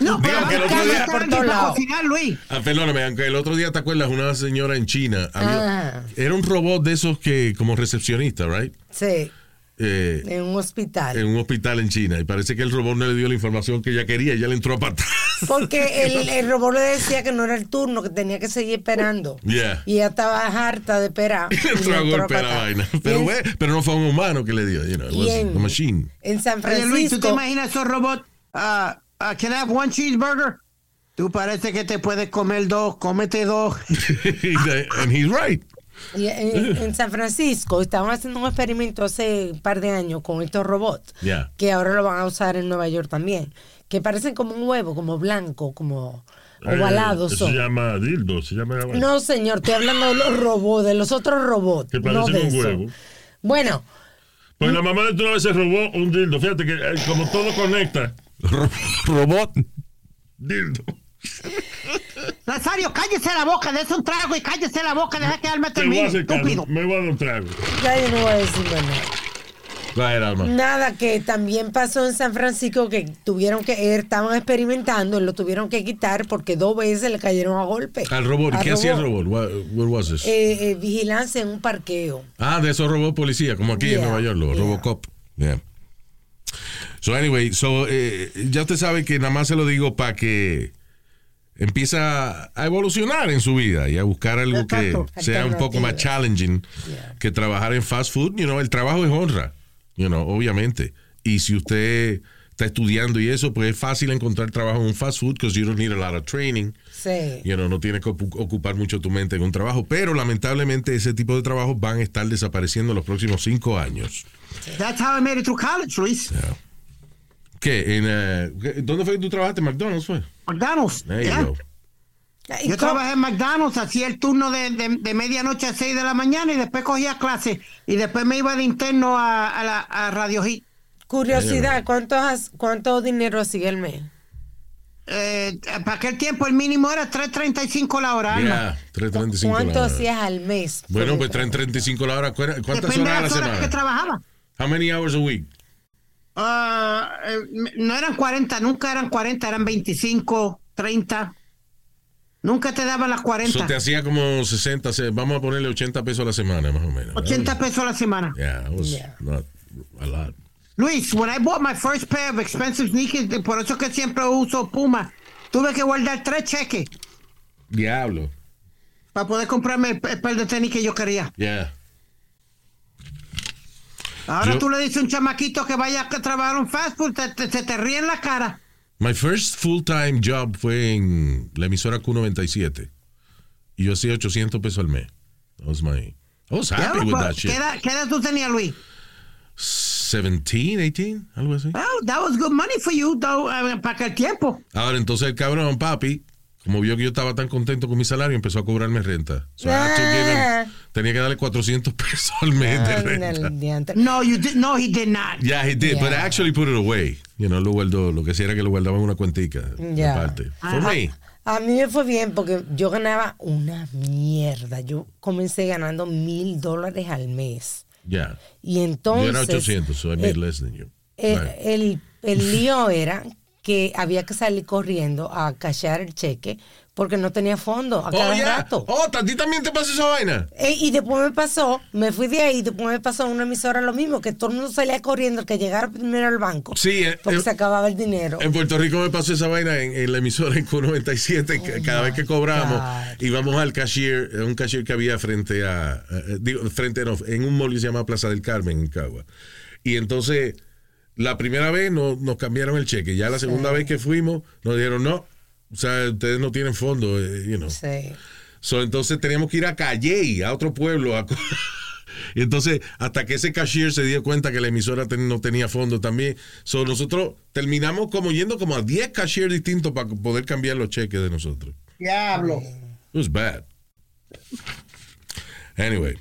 No, Digan que el otro día- por Luis. Ah, perdóname, aunque el otro día te acuerdas, una señora en China, había- Ah. era un robot de esos que, como recepcionista, right? Sí, Eh, en un hospital. en un hospital en China y parece que el robot no le dio la información que ella quería, ella le entró a patar. Porque el, el robot le decía que no era el turno, que tenía que seguir esperando. Yeah. Y ella estaba harta de esperar. le y entró a le entró a golpear la vaina. Y Pero, en, pero no fue un humano que le dio, you know, it y was en- a machine. en San Oye, Luis, ¿tú te Francisco. imaginas esos robots? ah, ah, can I have one cheeseburger? Tú parece que te puedes comer dos, cómete dos. And he's right. Y en, en San Francisco estaban haciendo un experimento hace un par de años con estos robots. Yeah. Que ahora lo van a usar en Nueva York también. Que parecen como un huevo, como blanco, como ovalados Eh, eso son. se llama dildo, se llama... No, señor, estoy hablando de los robots, de los otros robots. Que no parecen de un eso. huevo. Bueno, Pues la mamá de tú una vez se robó un dildo. Fíjate que eh, como todo conecta. robot. Dildo. Nazario, cállese la boca, dése un trago y cállese la boca, deja que Alma Te voy a termine, estúpido. Me voy a dar un trago. ya yo no voy a decir nada. Alma. Nada, que también pasó en San Francisco que tuvieron que, eh, estaban experimentando, lo tuvieron que quitar porque dos veces le cayeron a golpe. Al robot. ¿Y Al qué hacía el robot? What, what was this? Eh, eh, vigilancia en un parqueo. Ah, de esos robots policía, como aquí en Nueva York, los yeah. Robocop. Yeah. So anyway, so, eh, ya usted sabe que nada más se lo digo para que empieza a evolucionar en su vida y a buscar algo que sea un poco más challenging Yeah. que trabajar en fast food. You know, el trabajo es honra, you know, obviamente. Y si usted está estudiando y eso, pues es fácil encontrar trabajo en un fast food because you don't need a lot of training. Sí. You know, no tienes que ocu- ocupar mucho tu mente en un trabajo, pero lamentablemente ese tipo de trabajos van a estar desapareciendo en los próximos cinco años. That's how I made it through college, Luis. ¿Qué? En, eh, ¿qué- ¿Dónde fue que tú trabajaste? ¿McDonald's fue? McDonald's. There you yeah. go. ¿Y Yo trabajé en McDonald's, hacía el turno de, de, de medianoche a 6 de la mañana y después cogía clase y después me iba de interno a, a, la, a Radio Hit. Curiosidad, ¿cuánto, has- ¿cuánto dinero hacía el mes? Eh, para aquel tiempo el mínimo era 3.35 la hora. Yeah, 3.35 ¿Cuánto la hora. hacías al mes? Bueno, pues el trabajo? 3.35 la hora. ¿Cu- ¿Cuántas horas a la horas que semana? trabajaba. How many hours a week? Eh, no eran 40, nunca eran 40, eran 25, 30. Nunca te daban las 40. Eso te hacía como 60, se- vamos a ponerle 80 pesos a la semana, más o menos. 80 pesos a la semana. Yeah, it was Yeah. not a lot. Luis, when I bought my first pair of expensive sneakers, por eso que siempre uso Puma, tuve que guardar tres cheques Diablo. para poder comprarme el, el par de tenis que yo quería. Yeah. Ahora Yo- tú le dices a un chamaquito que vaya a trabajar un fast food, te, te- se te ríe en la cara. My first full-time job fue en la emisora Q97. Y yo hacía 800 pesos al mes. That was my... I was happy Ya, with pues, that shit. ¿Qué edad, qué edad tú tenías, Luis? 17, 18, algo así. Oh, that was good money for you, though, eh, para aquel tiempo. Ahora, entonces el cabrón, papi, como vio que yo estaba tan contento con mi salario, empezó a cobrarme renta. So I had to give him- tenía que darle 400 pesos al mes de renta. No, you did, no, he did not. Yeah, he did, but I Yeah. actually put it away. You know, lo guardó, lo que hacía era que lo guardaba en una cuentica. Ya. Aparte. For me. A mí me fue bien porque yo ganaba una mierda. Yo comencé ganando mil dólares al mes. Yeah. Y Yo entonces... era 800, so I made eh, less than you. Eh, Right. el, el lío era que había que salir corriendo a cachar el cheque porque no tenía fondo a cada Oh, yeah. rato. Oh, ¿a ti también te pasa esa vaina? Eh, y después me pasó, me fui de ahí, después me pasó en una emisora lo mismo, que todo el mundo salía corriendo, el que llegara primero al banco, Sí, eh, porque eh, se acababa el dinero. En Puerto Rico me pasó esa vaina en, en la emisora en Q97. que cada vez que cobramos, God. íbamos al cashier, a un cashier que había frente a, eh, digo, frente no, en un mall que se llama Plaza del Carmen, en Cagua. Y entonces, la primera vez no- nos cambiaron el cheque. Ya la segunda vez que fuimos, nos dijeron, no, o sea, ustedes no tienen fondo, eh, you know. Sí. So, entonces teníamos que ir a Calle, a otro pueblo. a y entonces, hasta que ese cashier se dio cuenta que la emisora ten- no tenía fondo también. So, nosotros terminamos como yendo como a 10 cashiers distintos para poder cambiar los cheques de nosotros. Diablo. It was bad. Anyway.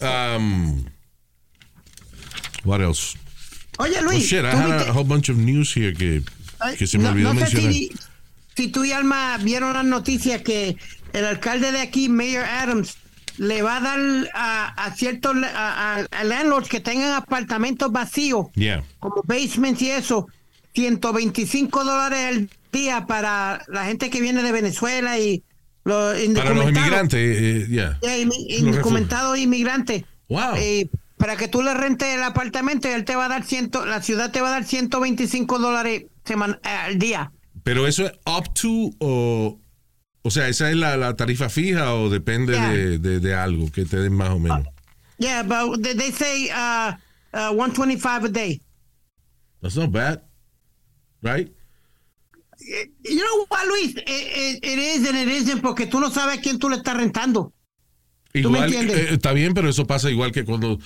Um, what else? Oye, Oh, Luis, shit, I ¿tú had a whole bunch of news here que, que se me no- olvidó no mencionar. si, si tú y Alma vieron las noticias que el alcalde de aquí, Mayor Adams, le va a dar a, a ciertos a, a- landlords que tengan apartamentos vacíos, Yeah. como basements y eso, 125 dólares al día para la gente que viene de Venezuela y los Para los indocumentados. inmigrantes, eh. Ya, indocumentados inmigrantes. Wow. Eh, para que tú le rentes el apartamento y él te va a dar ciento, la ciudad te va a dar 125 dólares al día. Pero eso es up to o. O sea, ¿esa es la, la tarifa fija o depende Yeah. de, de- de algo que te den más o menos? Yeah, but they, say uh, uh, 125 a day. That's not bad. Right? You know what, Luis? It, it- it is and it isn't porque tú no sabes a quién tú le estás rentando. me Igual, entiendes? eh, está bien, pero eso pasa igual que cuando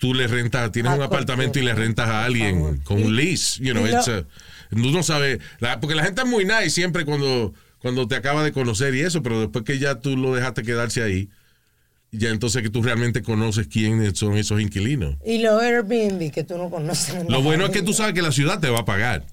tú le rentas, tienes Ah, un con- apartamento y le rentas a alguien con un lease. You know, it's a- tú no sabes, la- porque la gente es muy nice siempre cuando, cuando te acaba de conocer y eso, pero después que ya tú lo dejaste quedarse ahí, ya entonces que tú realmente conoces quiénes son esos inquilinos. Y los Airbnb que tú no conoces. Lo bueno es que tú sabes que la ciudad te va a pagar.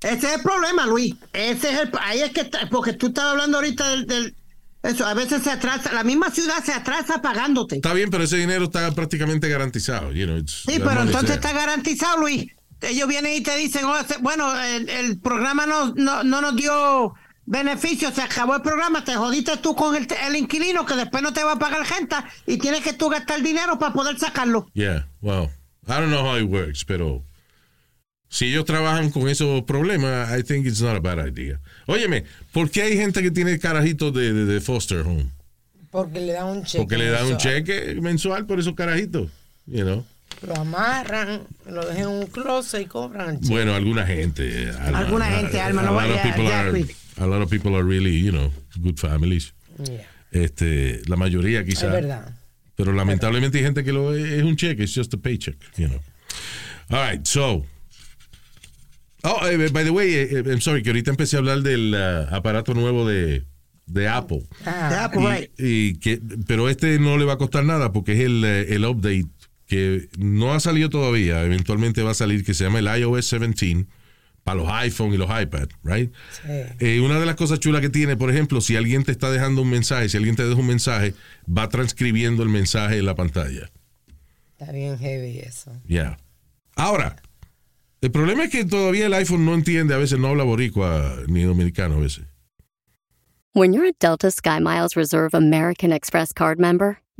Ese es el problema, Luis. Ese es el, ahí es que está- porque tú estabas hablando ahorita del, del- eso, a veces se atrasa, la misma ciudad se atrasa pagándote. Está bien, pero ese dinero está prácticamente garantizado. You know, it's- Sí, pero entonces está garantizado, Luis. Ellos vienen y te dicen, oh, se- bueno, el, el programa no, no, no nos dio beneficio, se acabó el programa, te jodiste tú con el, el inquilino que después no te va a pagar renta y tienes que tú gastar dinero para poder sacarlo. Yeah, well, I don't know how it works, pero si ellos trabajan con esos problemas, I think it's not a bad idea. Óyeme, ¿por qué hay gente que tiene carajitos de, de, de foster home? Porque le dan un cheque. Porque le dan un cheque mensual por esos carajitos, you know. Lo amarran, lo dejan en un closet y cobran el cheque. Bueno, alguna gente. Alma, Alguna gente, Alma, a no lot vaya- of people ya, are- Luis. A lot of people are really, you know, good families. Yeah, Este, la mayoría es quizás. verdad. Pero lamentablemente hay gente que lo es, es un cheque, it's just a paycheck, you know. All right, so. Oh, eh, by the way, eh, eh, I'm sorry, que ahorita empecé a hablar del uh, aparato nuevo de, de Apple. Ah, De Apple, right. Y que, pero este no le va a costar nada porque es el, eh, el update que no ha salido todavía. Eventualmente va a salir que se llama el iOS 17 para los iPhone y los iPad, right? sí. Eh, una de las cosas chulas que tiene, por ejemplo, si alguien te está dejando un mensaje, si alguien te deja un mensaje, va transcribiendo el mensaje en la pantalla. Está bien heavy eso. Ya. Ahora, el problema es que todavía el iPhone no entiende, a veces no habla boricua ni dominicano a veces. When you're a Delta SkyMiles Reserve American Express card member,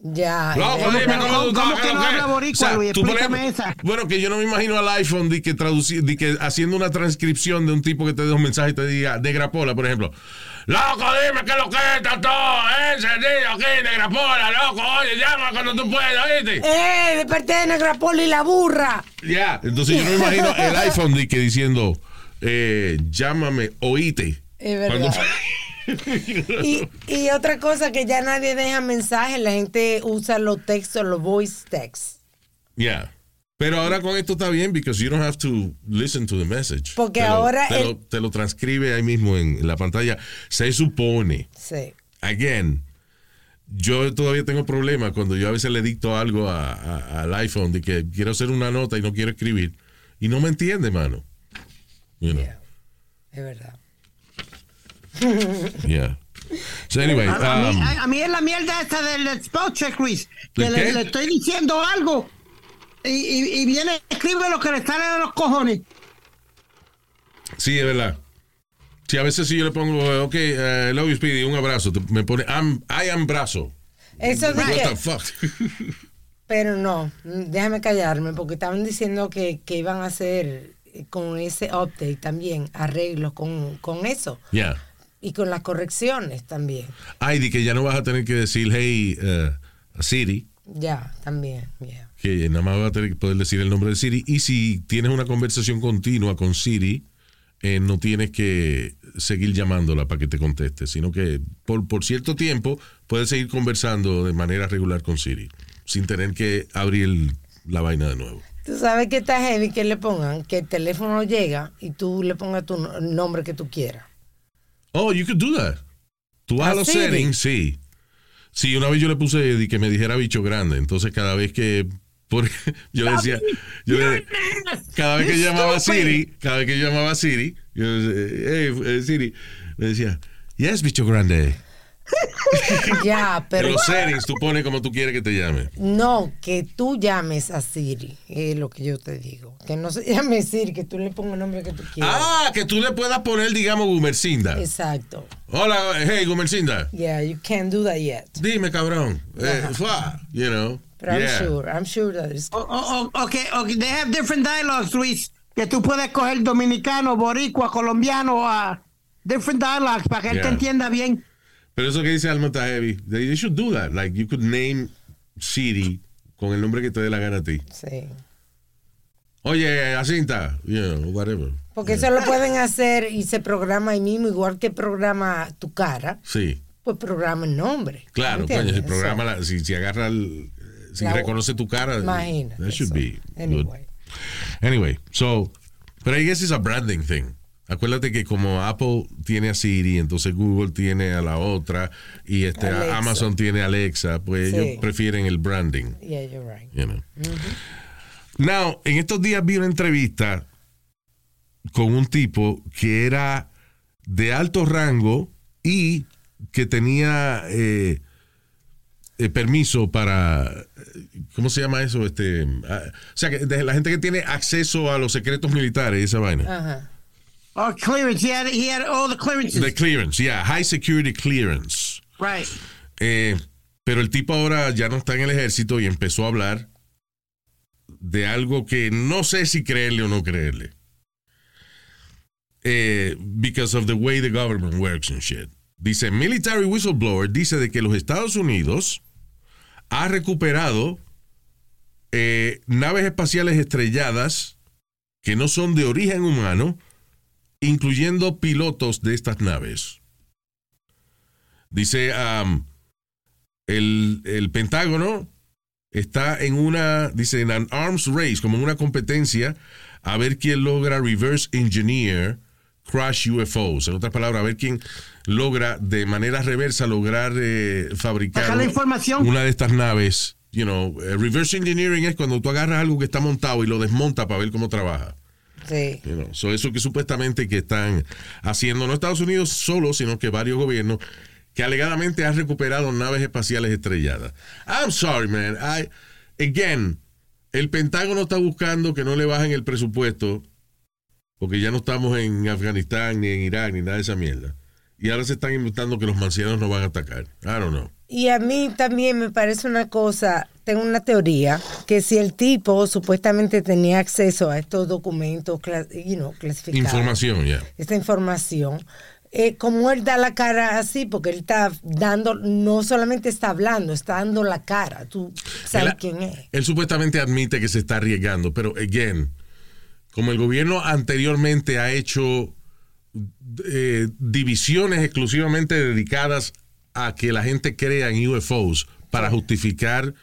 Ya. Loco, ya. dime cómo tú ¿Cómo que no habla boricua, tú, por Explícame ejemplo, esa. Bueno, que yo no me imagino al iPhone de que, traducir, de que haciendo una transcripción de un tipo que te dé un mensaje y te diga, negra pola, por ejemplo. Loco, dime qué es lo que es, todo, ese tío aquí, negra pola, loco, oye, llama cuando tú puedas, ¿oíste? ¡Eh! De parte de Negra Poli y la burra. Ya, entonces yo no me imagino el iPhone de que diciendo, eh, llámame, oíte. Es verdad. Cuando- Y, y otra cosa que ya nadie deja mensajes, la gente usa los textos, los voice texts. Yeah. Pero ahora con esto está bien because you don't have to listen to the message. Porque Te lo- ahora te, el- lo, te lo transcribe ahí mismo en la pantalla. Se supone, Sí. again, yo todavía tengo problemas cuando yo a veces le dicto algo a- a- al iPhone de que quiero hacer una nota y no quiero escribir y no me entiende, mano. You know, Es verdad. yeah. So anyway, A, a mí, um, a- a mí es la mierda esta del spell check, Luis. Que ¿De le, estoy diciendo algo y, y- y viene, escribe lo que le sale de los cojones. sí, es verdad. Sí, a veces si yo le pongo, ok, uh, love you, Speedy, un abrazo, te- me pone, I'm, I am brazo. Eso de What the fuck? pero no, déjame callarme, porque estaban diciendo que, que iban a hacer eh, con ese update también arreglos con, con eso yeah. Y con las correcciones también. Ay, de que ya no vas a tener que decir, hey, uh, Siri, Ya, también. que nada más vas a tener que poder decir el nombre de Siri. Y si tienes una conversación continua con Siri, eh, no tienes que seguir llamándola para que te conteste, sino que por, por cierto tiempo puedes seguir conversando de manera regular con Siri, sin tener que abrir el- la vaina de nuevo. Tú sabes que está heavy que le pongan que el teléfono llega y tú le pongas tu no- nombre que tú quieras. Oh, you could do that. Tú vas a ¿A los settings, sí. Sí, una vez yo le puse de que me dijera bicho grande, entonces cada vez que por- yo le decía, yo le- cada vez que llamaba a Siri, cada vez que yo llamaba a Siri, yo decía, hey, eh, Siri, le decía, yes, bicho grande. Ya, pero los settings tú pones como tú quieres que te llame. no, que tú llames a Siri, es lo que yo te digo. Que no se llame Siri, que tú le pongas el nombre que tú quieras. Ah, que tú le puedas poner, digamos, Gumercinda. Exacto. Hola, hey, Gumercinda. Yeah, you can't do that yet. Dime, cabrón. Eh, you know. But I'm yeah. sure, I'm sure that it's O, o, o- okay, okay, they have different dialogues, Luis. Que tú puedes coger dominicano, boricua, colombiano, a different dialogues para que él te entienda bien. Pero eso que dice Alma está heavy. They, should do that. Like, you could name Siri con el nombre que te dé la gana a ti. sí. Oye, Jacinta, you know, whatever. Porque eso lo pueden hacer y se programa ahí mismo, igual que programa tu cara, Sí, pues programa el nombre. claro, coño, si programa, la- si, si agarra, el- si La- reconoce tu cara, Imagínate. that should eso. be Anyway. good. Anyway, so, pero I guess it's a branding thing. Acuérdate que como Apple tiene a Siri, entonces Google tiene a la otra y este Alexa. Amazon tiene a Alexa, pues Sí. ellos prefieren el branding. Yeah, you're right. you know. Now, en estos días vi una entrevista con un tipo que era de alto rango y que tenía eh, eh, permiso para, ¿cómo se llama eso? Este, ah, o sea, que de la gente que tiene acceso a los secretos militares, esa vaina. Ajá. Oh, clearance. He had, he had all the clearances. The clearance, yeah, high security clearance. Right. Eh, pero el tipo ahora ya no está en el ejército y empezó a hablar de algo que no sé si creerle o no creerle. Eh, because of the way the government works and shit. Dice, military whistleblower dice de que los Estados Unidos ha recuperado eh, naves espaciales estrelladas que no son de origen humano, incluyendo pilotos de estas naves. Dice, um, el, el Pentágono está en una, dice, en an arms race, como en una competencia, a ver quién logra reverse engineer crash UFOs. En otras palabras, a ver quién logra de manera reversa lograr eh, fabricar la información. una de estas naves. You know, eh, reverse engineering es cuando tú agarras algo que está montado y lo desmonta para ver cómo trabaja. Eso que supuestamente que están haciendo no Estados Unidos solo, sino que varios gobiernos que alegadamente han recuperado naves espaciales estrelladas. I'm sorry, man. I, again, el Pentágono está buscando que no le bajen el presupuesto porque ya no estamos en Afganistán, ni en Irak, ni nada de esa mierda. Y ahora se están inventando que los marcianos nos van a atacar. I don't know. Y a mí también me parece una cosa, tengo una teoría, que si el tipo supuestamente tenía acceso a estos documentos, you know, clasificados, Información, ya. esta información, eh, como él da la cara así, porque él está dando, no solamente está hablando, está dando la cara, tú sabes Él- quién es. Él supuestamente admite que se está arriesgando, pero again, como el gobierno anteriormente ha hecho eh, divisiones exclusivamente dedicadas a que la gente crea en UFOs para justificar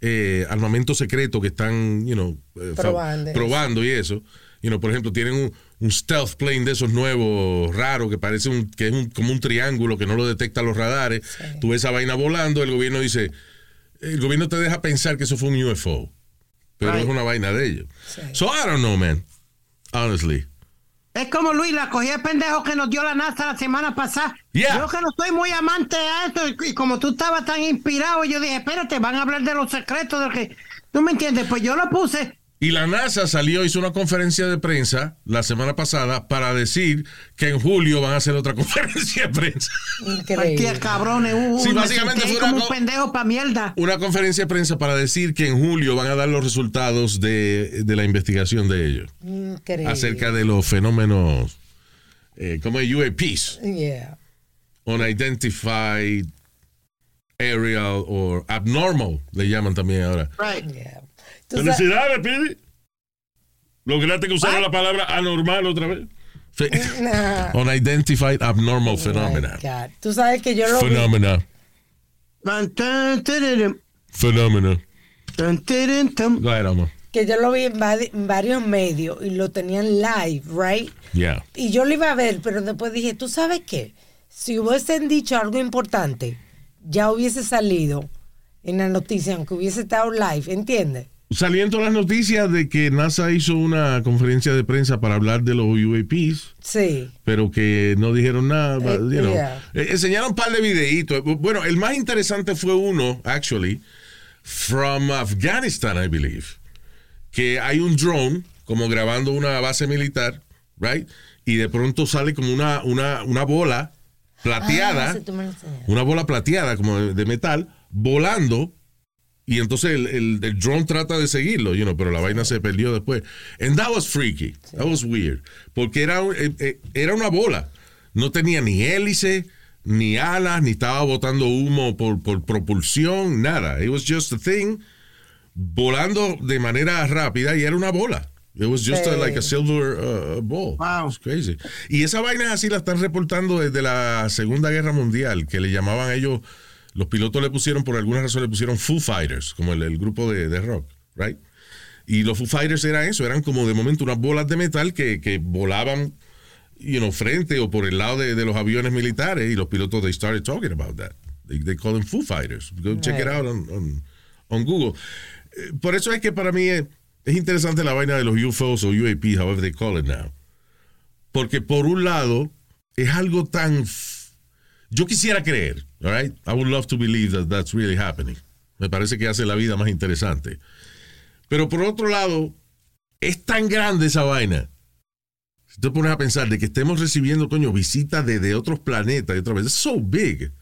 eh, armamento secreto que están, you know, eh, Probando. probando y eso. You know, por ejemplo, tienen un, un stealth plane de esos nuevos raros que parece un, que es un- como un triángulo que no lo detectan los radares. Tú ves esa vaina volando, el gobierno dice, el gobierno te deja pensar que eso fue un UFO, pero Right. es una vaina de ellos. So I don't know, man. Honestly. Es como Luis, la cogía el pendejo que nos dio la NASA la semana pasada. Yeah. Yo que no soy muy amante a esto, y, y como tú estabas tan inspirado, yo dije, espérate, van a hablar de los secretos del que. ¿Tú me entiendes? Pues yo lo puse. Y la NASA salió, hizo una conferencia de prensa la semana pasada para decir que en julio van a hacer otra conferencia de prensa. Cabrones. Uh, Sí, me básicamente fue una como un pendejo pa' mierda. Una conferencia de prensa para decir que en julio van a dar los resultados de, de la investigación de ellos Increíble. acerca de los fenómenos eh, como UAPs, Yeah. unidentified aerial or abnormal, le llaman también ahora. Right. Sabes- Felicidades, Pidi. Lograste que usara la palabra anormal otra vez. Fe- Nah. Unidentified abnormal phenomena. God. Tú sabes que yo lo vi. Phenomena. Tararam, Phenomena. Alma. que yo lo vi en varios medios y lo tenían live, right? Yeah. Y yo lo iba a ver, pero después dije, ¿tú sabes qué? Si hubiesen dicho algo importante, ya hubiese salido en la noticia, aunque hubiese estado live, ¿entiendes? Saliendo las noticias de que NASA hizo una conferencia de prensa para hablar de los UAPs, Sí. pero que no dijeron nada. Eh, you know. yeah. Eh, enseñaron un par de videitos. Bueno, el más interesante fue uno, actually, from Afghanistan, I believe, que hay un drone como grabando una base militar, right? Y de pronto sale como una, una, una bola plateada. Ah, una bola plateada como de, de metal volando y entonces el, el- el drone trata de seguirlo, you know, pero la vaina se perdió después. And that was freaky. That was weird. Porque era, eh, eh, era una bola. No tenía ni hélice, ni alas, ni estaba botando humo por, por propulsión, nada. It was just a thing volando de manera rápida y era una bola. It was just a- like a silver uh, ball. Wow. It's crazy. Y esa vaina así la están reportando desde la Segunda Guerra Mundial, que le llamaban a ellos, los pilotos le pusieron, por alguna razón le pusieron Foo Fighters, como el, el grupo de, de rock, right? Y los Foo Fighters eran eso, eran como de momento unas bolas de metal que, que volaban, you know, frente o por el lado de, de los aviones militares y los pilotos, they started talking about that. They, they call them Foo Fighters. Go check it out on, on- on Google. Eh, Por eso es que para mí es, es interesante la vaina de los UFOs o UAP, however they call it now. Porque por un lado, es algo tan... yo quisiera creer, all right? I would love to believe that that's really happening. Me parece que hace la vida más interesante. Pero por otro lado, es tan grande esa vaina. Si te pones a pensar de que estemos recibiendo, coño, visitas de, de otros planetas y otra vez, es so big.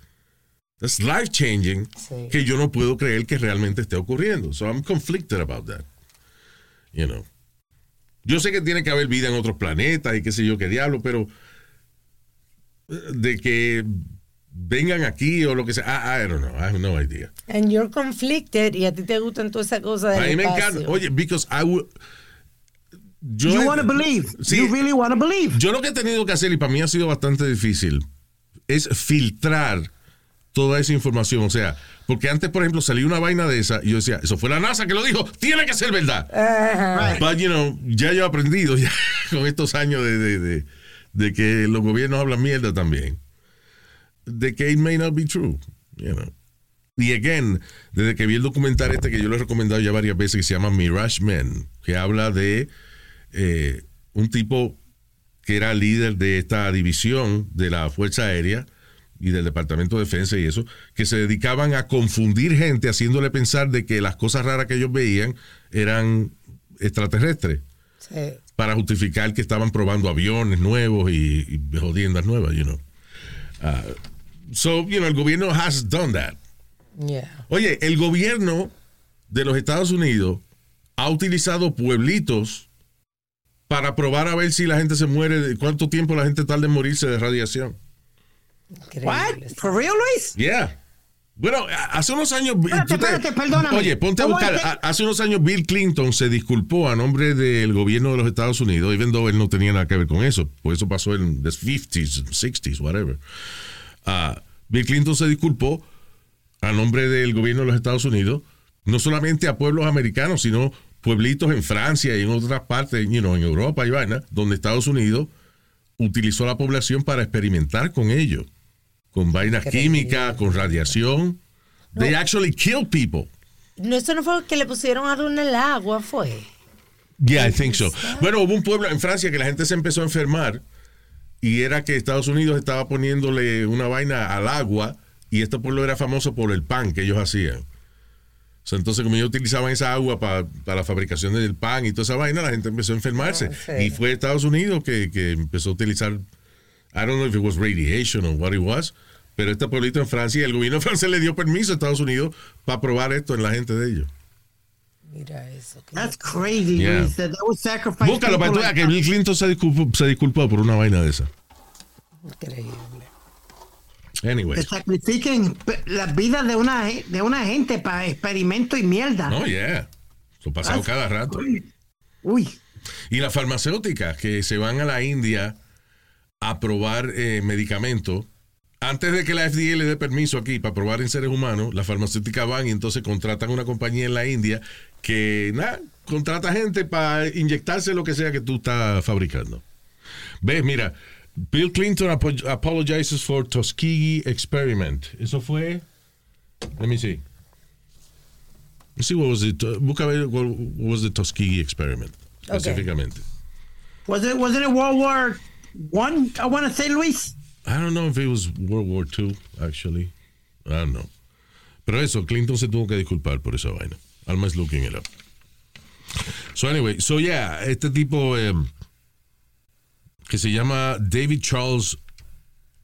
That's life changing Sí. que yo no puedo creer que realmente esté ocurriendo. So I'm conflicted about that. You know. Yo sé que tiene que haber vida en otros planetas y qué sé yo qué diablo, pero eh, de que vengan aquí o lo que sea, I, I don't know, I have no idea. And you're conflicted y a ti te gustan todas esas cosas A mí me encanta. Oye, because I would. Yo You want to believe. Sí. You really want to believe. Yo lo que he tenido que hacer, y para mí ha sido bastante difícil, es filtrar toda esa información. O sea, porque antes, por ejemplo, salía una vaina de esa y yo decía, eso fue la NASA que lo dijo, tiene que ser verdad. Ajá. But, you know, ya yo he aprendido ya con estos años de, de, de- de que los gobiernos hablan mierda también. De que it may not be true. You know. Y again, desde que vi el documental este que yo lo he recomendado ya varias veces, que se llama Mirage Men, que habla de eh, un tipo que era líder de esta división de la Fuerza Aérea y del Departamento de Defensa y eso, que se dedicaban a confundir gente haciéndole pensar de que las cosas raras que ellos veían eran extraterrestres Sí. para justificar que estaban probando aviones nuevos y, y jodiendas nuevas, you know. Ah, so, you know, el gobierno has done that. Yeah. Oye, el gobierno de los Estados Unidos ha utilizado pueblitos para probar a ver si la gente se muere, de cuánto tiempo la gente tarda en morirse de radiación. What? For real, Luis? Yeah. Bueno, hace unos años. Espérate, te- espérate, perdóname. Oye, ponte a ¿Cómo buscar. a- Hace unos años Bill Clinton se disculpó a nombre del gobierno de los Estados Unidos, even though él no tenía nada que ver con eso. Pues eso pasó en los 50s, 60s, whatever. Bill Clinton se disculpó a nombre del gobierno de los Estados Unidos, no solamente a pueblos americanos, sino pueblitos en Francia y en otras partes, you know, en Europa y vaina, donde Estados Unidos utilizó a la población para experimentar con ellos, con vainas químicas, con radiación. They actually killed people. No, eso no fue que le pusieron algo en el agua, fue. Yeah, I think so. Bueno, hubo un pueblo en Francia que la gente se empezó a enfermar y era que Estados Unidos estaba poniéndole una vaina al agua y este pueblo era famoso por el pan que ellos hacían. O sea, entonces, como ellos utilizaban esa agua pa- para la fabricación del pan y toda esa vaina, la gente empezó a enfermarse. Ah, sí. Y fue Estados Unidos que, que empezó a utilizar, I don't know if it was radiation or what it was, pero este pueblito en Francia, el gobierno francés le dio permiso a Estados Unidos para probar esto en la gente de ellos. Mira eso. That's crazy, Yeah. That Búscalo para que tú people veas que Bill Clinton se disculpó, se disculpó por una vaina de esa. Increíble. Anyway. que sacrifiquen las vidas de una, de una gente para experimento y mierda. No, yeah. Eso ha pasado cada rato. Uy. Y las farmacéuticas que se van a la India a probar eh, medicamentos, antes de que la FDA le dé permiso aquí para probar en seres humanos, las farmacéuticas van y entonces contratan una compañía en la India que, nada, contrata gente para inyectarse lo que sea que tú estás fabricando. Ves, mira, Bill Clinton apo- apologizes for Tuskegee experiment. Eso fue, let me see. Let's see what was it. busca ver what was the Tuskegee experiment Okay. específicamente. Was it, was it World War One? I, want to say, Luis. I don't know if it was World War II, actually. I don't know. Pero eso, Clinton se tuvo que disculpar por esa vaina. Alma is looking it up. So anyway, so yeah, este tipo em, que se llama David Charles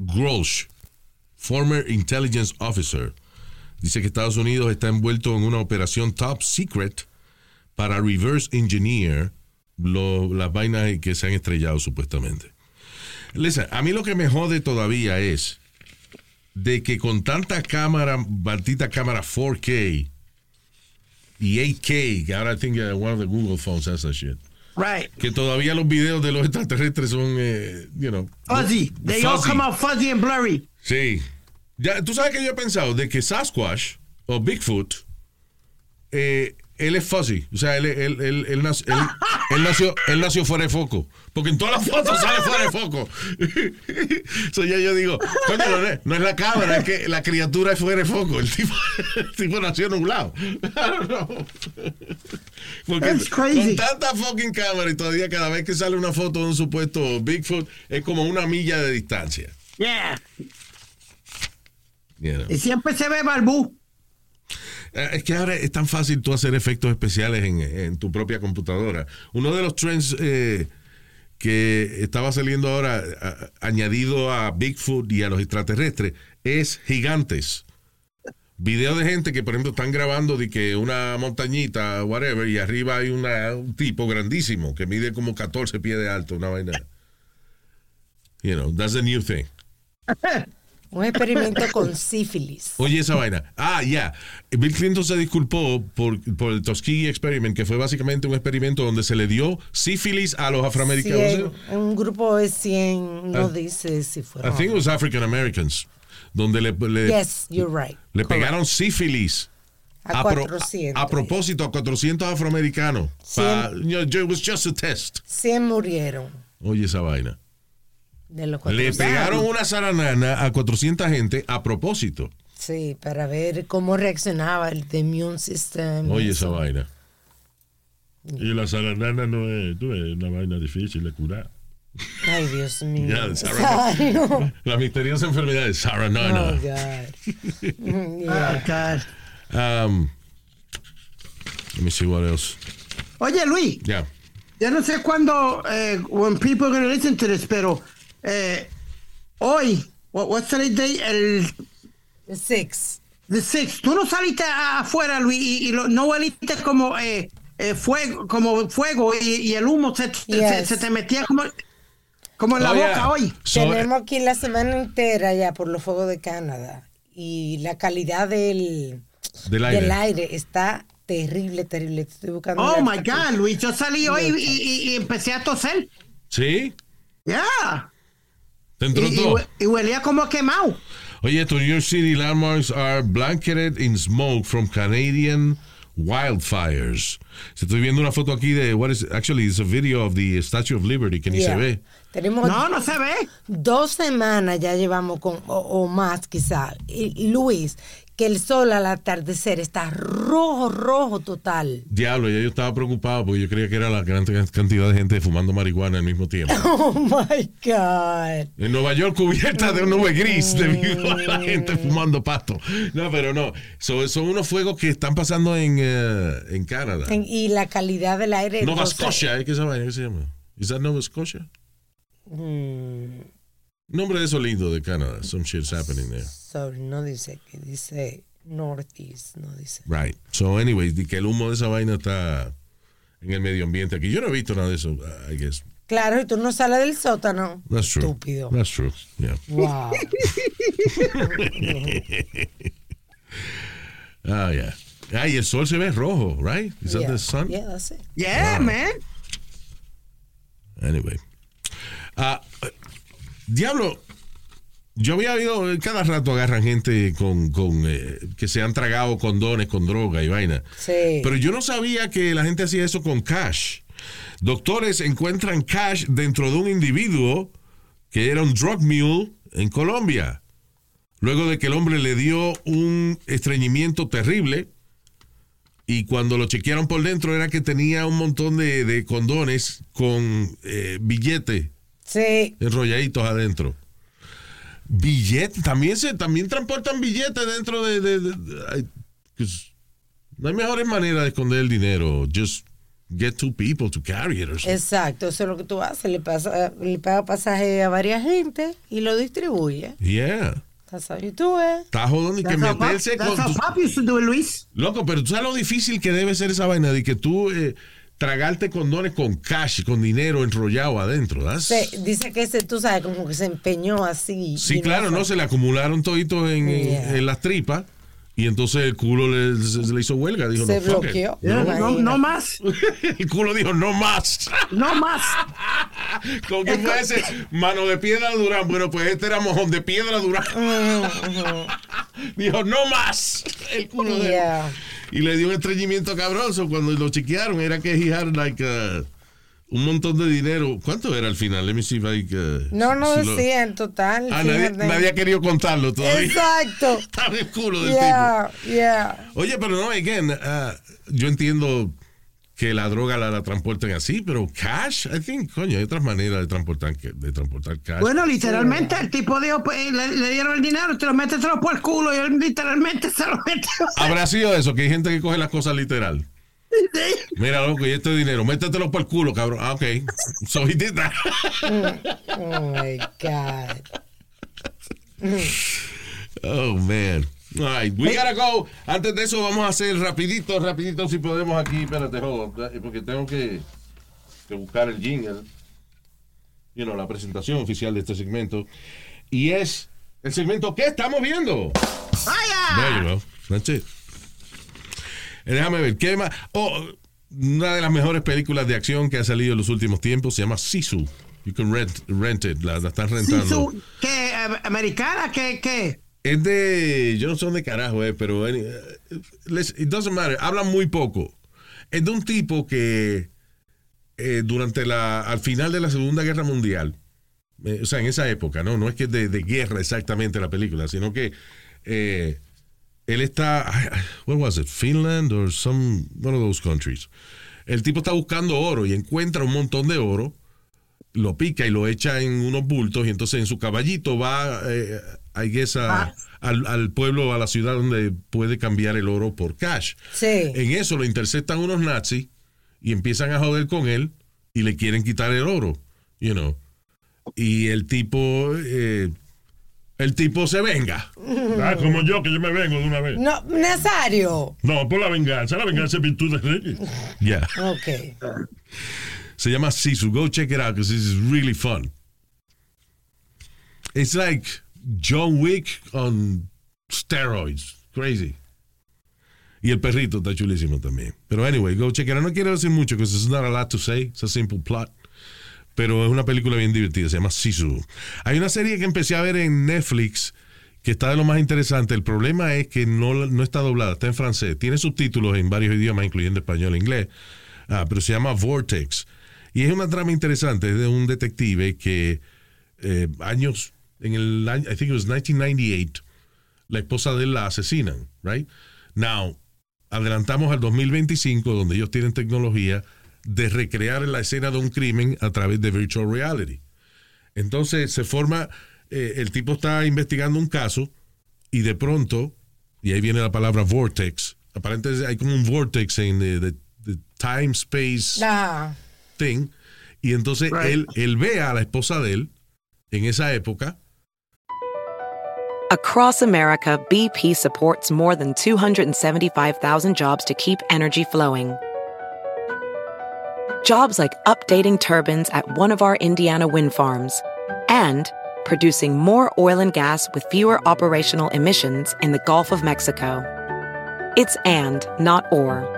Grosh, former intelligence officer, dice que Estados Unidos está envuelto en una operación top secret para reverse engineer lo- las vainas que se han estrellado supuestamente. Listen, a mí lo que me jode todavía es de que con tanta cámara, maldita cámara 4K y 8K, que ahora I think uh, one of the Google phones has that shit, Right. que todavía los videos de los extraterrestres son, eh, you know, Fuzzy. They all fuzzy. come out fuzzy and blurry. Sí. Ya, tú sabes que yo he pensado de que Sasquatch o Bigfoot, eh, él es fuzzy. O sea, él, él, él, él nac- él- él nació, él nació fuera de foco. Porque en todas las fotos sale fuera de foco. so ya yo digo, coño, no es, no es la cámara, es que la criatura es fuera de foco. El tipo, el tipo nació nublado. Porque That's crazy. con tanta fucking cámara y todavía cada vez que sale una foto de un supuesto Bigfoot es como una milla de distancia. Yeah. Know. Y siempre se ve barbú. Eh, Es que ahora es tan fácil tú hacer efectos especiales en, tu propia computadora. Uno de los trends eh, que estaba saliendo ahora, añadido a Bigfoot y a los extraterrestres, es gigantes. Video de gente que, por ejemplo, están grabando de que una montañita, whatever, y arriba hay un tipo grandísimo que mide como 14 pies de alto, una vaina. You know, that's the new thing. Un experimento con sífilis. Oye, esa vaina. Ah, ya. Bill Clinton se disculpó por, por el Tuskegee Experiment, que fue básicamente un experimento donde se le dio sífilis a los afroamericanos. Cien, un grupo de 100, no Ah. dice si I fueron. think it was African Americans. Donde le, le, Yes, you're right. le pegaron sífilis. A pro- 400. a propósito, a 400 afroamericanos. Pa- you know, it was just a test. 100 murieron Oye, esa vaina. De los Le 400. pegaron una zaranana a 400 gente a propósito. Sí, para ver cómo reaccionaba el immune system. Oye, esa vaina. Y la zaranana no es, tú, es una vaina difícil de curar. Ay, Dios mío. Ya, Sarah- Ay, no. La misteriosa enfermedad de Oh, Saranana. God. Mm, yeah. Um, let me see what else. Oye, Luis, Yeah. yo no sé cuándo, eh, when people are going to listen to this, pero eh, hoy, what, what's today's day? El The six. The six. Tú no saliste afuera, Luis, y, y lo- no hueliste como eh, eh, fuego, como fuego y, y el humo se, se- Yes. se te metía como, como en la Oh, boca yeah. hoy. So, Tenemos aquí la semana entera ya por los fuegos de Canadá. Y la calidad del, Del aire. del aire está terrible, terrible. Estoy buscando Oh my. God, Luis, yo salí hoy y, y- y empecé a toser. ¿Sí? Yeah. ¿Te Y, entró y todo? hue- y huelía como quemado. Oye, estos New York City landmarks are blanketed in smoke from Canadian wildfires. Estoy viendo una foto aquí de what is actually it's a video of the Statue of Liberty que ni Yeah. se ve. Tenemos No, no se ve. dos semanas ya llevamos con, o, o más quizá. Y, Luis, que el sol al atardecer está rojo, rojo total. Diablo, ya yo estaba preocupado porque yo creía que era la gran cantidad de gente fumando marihuana al mismo tiempo. Oh my God. En Nueva York cubierta de nube gris debido a la gente fumando pasto. No, pero no. So- son unos fuegos que están pasando en, eh, en Canadá. En- y la calidad del aire. Nova. Scotia, ¿eh? ¿qué se llama? ¿Qué se llama? ¿Is that Nova Scotia? Mm, Nombre de eso lindo de Canadá. Some shit's happening there. sorry, no dice que dice Northeast, no dice. Right. So, anyways, di que el humo de esa vaina está en el medio ambiente aquí. Yo no he visto nada de eso, I guess. Claro, y tú no sales del sótano. That's true. Estúpido. That's true. Yeah. Wow. Ah, yeah. Ah, y el sol se ve rojo, right? Is that yeah. the sun? Yeah, that's it. Yeah, man. Anyway. Ah, diablo, yo había oído, cada rato agarran gente con, con eh, que se han tragado condones con droga y vaina. Sí. Pero yo no sabía que la gente hacía eso con cash. Doctores encuentran cash dentro de un individuo que era un drug mule en Colombia. Luego de que el hombre le dio un estreñimiento terrible y cuando lo chequearon por dentro era que tenía un montón de, de condones con eh, billetes Sí. enrolladitos adentro. Billetes, también se también transportan billetes dentro de, de- de- de- pues, no hay mejores maneras de esconder el dinero. Just get two people to carry it or something. Exacto, eso es lo que tú haces. Le, pasa, le paga pasaje a varias gente y lo distribuye. Yeah. That's how you do it. Está jodón y que That's meterse that's con how tu- used to do it, Luis. Loco, pero tú sabes lo difícil que debe ser esa vaina de que tú eh, tragarte condones con cash, con dinero enrollado adentro. Se- dice que ese, tú sabes, como que se empeñó así. Sí, claro, no, se le acumularon toditos en, en- Yeah. en las tripas y entonces el culo le, se, se le hizo huelga. Dijo, Se no, bloqueó. No, más. El culo dijo, no más. No más. ¿Con qué fue ese? Mano de piedra Durán. Bueno, pues este era mojón de piedra Durán. dijo, no más. El culo de él. Yeah. Y le dio un estreñimiento cabroso. Cuando lo chequearon, era que he had like uh, un montón de dinero. ¿Cuánto era al final? Let me see if I, uh, No, no si lo- decía en total. Ah, nadie, nadie ha querido contarlo todavía. Exacto. Estaba el culo del tipo. Yeah, yeah. Oye, pero no, again, ah, yo entiendo que la droga la, la transporten así, pero cash, I think, coño, hay otras maneras de transportar, de transportar cash. Bueno, literalmente el tipo dijo, pues, le, le dieron el dinero, te lo métetelo por el culo y él literalmente se lo metió. Habrá sido eso, que hay gente que coge las cosas literal. Mira, loco, y este dinero, métetelo por el culo, cabrón. Ah, ok. So he did that. Oh my God. Oh, man. All right, we gotta go. Antes de eso, vamos a hacer rapidito, rapidito, si podemos aquí. Espérate, on, porque tengo que, que buscar el jingle. You know, la presentación oficial de este segmento. Y es el segmento que estamos viendo. There you go. That's it. Eh, Déjame ver, ¿qué más? Oh, una de las mejores películas de acción que ha salido en los últimos tiempos se llama Sisu. You can rent, rent it, la, la están rentando. Sisu, ¿Qué? eh, ¿Americana? ¿Qué? ¿Qué? Es de. Yo no sé dónde carajo es, pero. any- it doesn't muy poco. Es de un tipo que. eh, durante la. Al final de la Segunda Guerra Mundial. eh, o sea, en esa época, ¿no? No es que es de, de guerra exactamente la película, sino que. eh, él está. What was it? Finland or some. One of those countries. El tipo está buscando oro y encuentra un montón de oro lo pica y lo echa en unos bultos y entonces en su caballito va, eh, I guess, a- al, al pueblo, a la ciudad donde puede cambiar el oro por cash. Sí. En eso lo interceptan unos nazis y empiezan a joder con él y le quieren quitar el oro, you know. Y el tipo, eh, el tipo se venga. Ah, como yo, que yo me vengo de una vez. No, Nazario. No, por la venganza. La venganza es virtud de reyes. Yeah. Ok. Se llama Sisu. Go check it out because this is really fun. It's like John Wick on steroids. Crazy. Y el perrito está chulísimo también. Pero anyway, go check it out. No quiero decir mucho because it's not a lot to say. It's a simple plot. Pero es una película bien divertida. Se llama Sisu. Hay una serie que empecé a ver en Netflix que está de lo más interesante. El problema es que no, no está doblada, está en francés. Tiene subtítulos en varios idiomas, incluyendo español e inglés. Ah, pero se llama Vortex. Y es una trama interesante. Es de un detective que eh, años, en el I think it was 1998, la esposa de él la asesinan, right? Now, adelantamos al 2025, donde ellos tienen tecnología de recrear la escena de un crimen a través de virtual reality. Entonces se forma, eh, el tipo está investigando un caso y de pronto, y ahí viene la palabra vortex, aparentemente hay como un vortex en the, the time space Ajá. Thing, y entonces Right. él, él ve a la esposa de él en esa época Across America, BP supports more than 275,000 jobs to keep energy flowing. Jobs like updating turbines at one of our Indiana wind farms and producing more oil and gas with fewer operational emissions in the Gulf of Mexico. It's and, not or.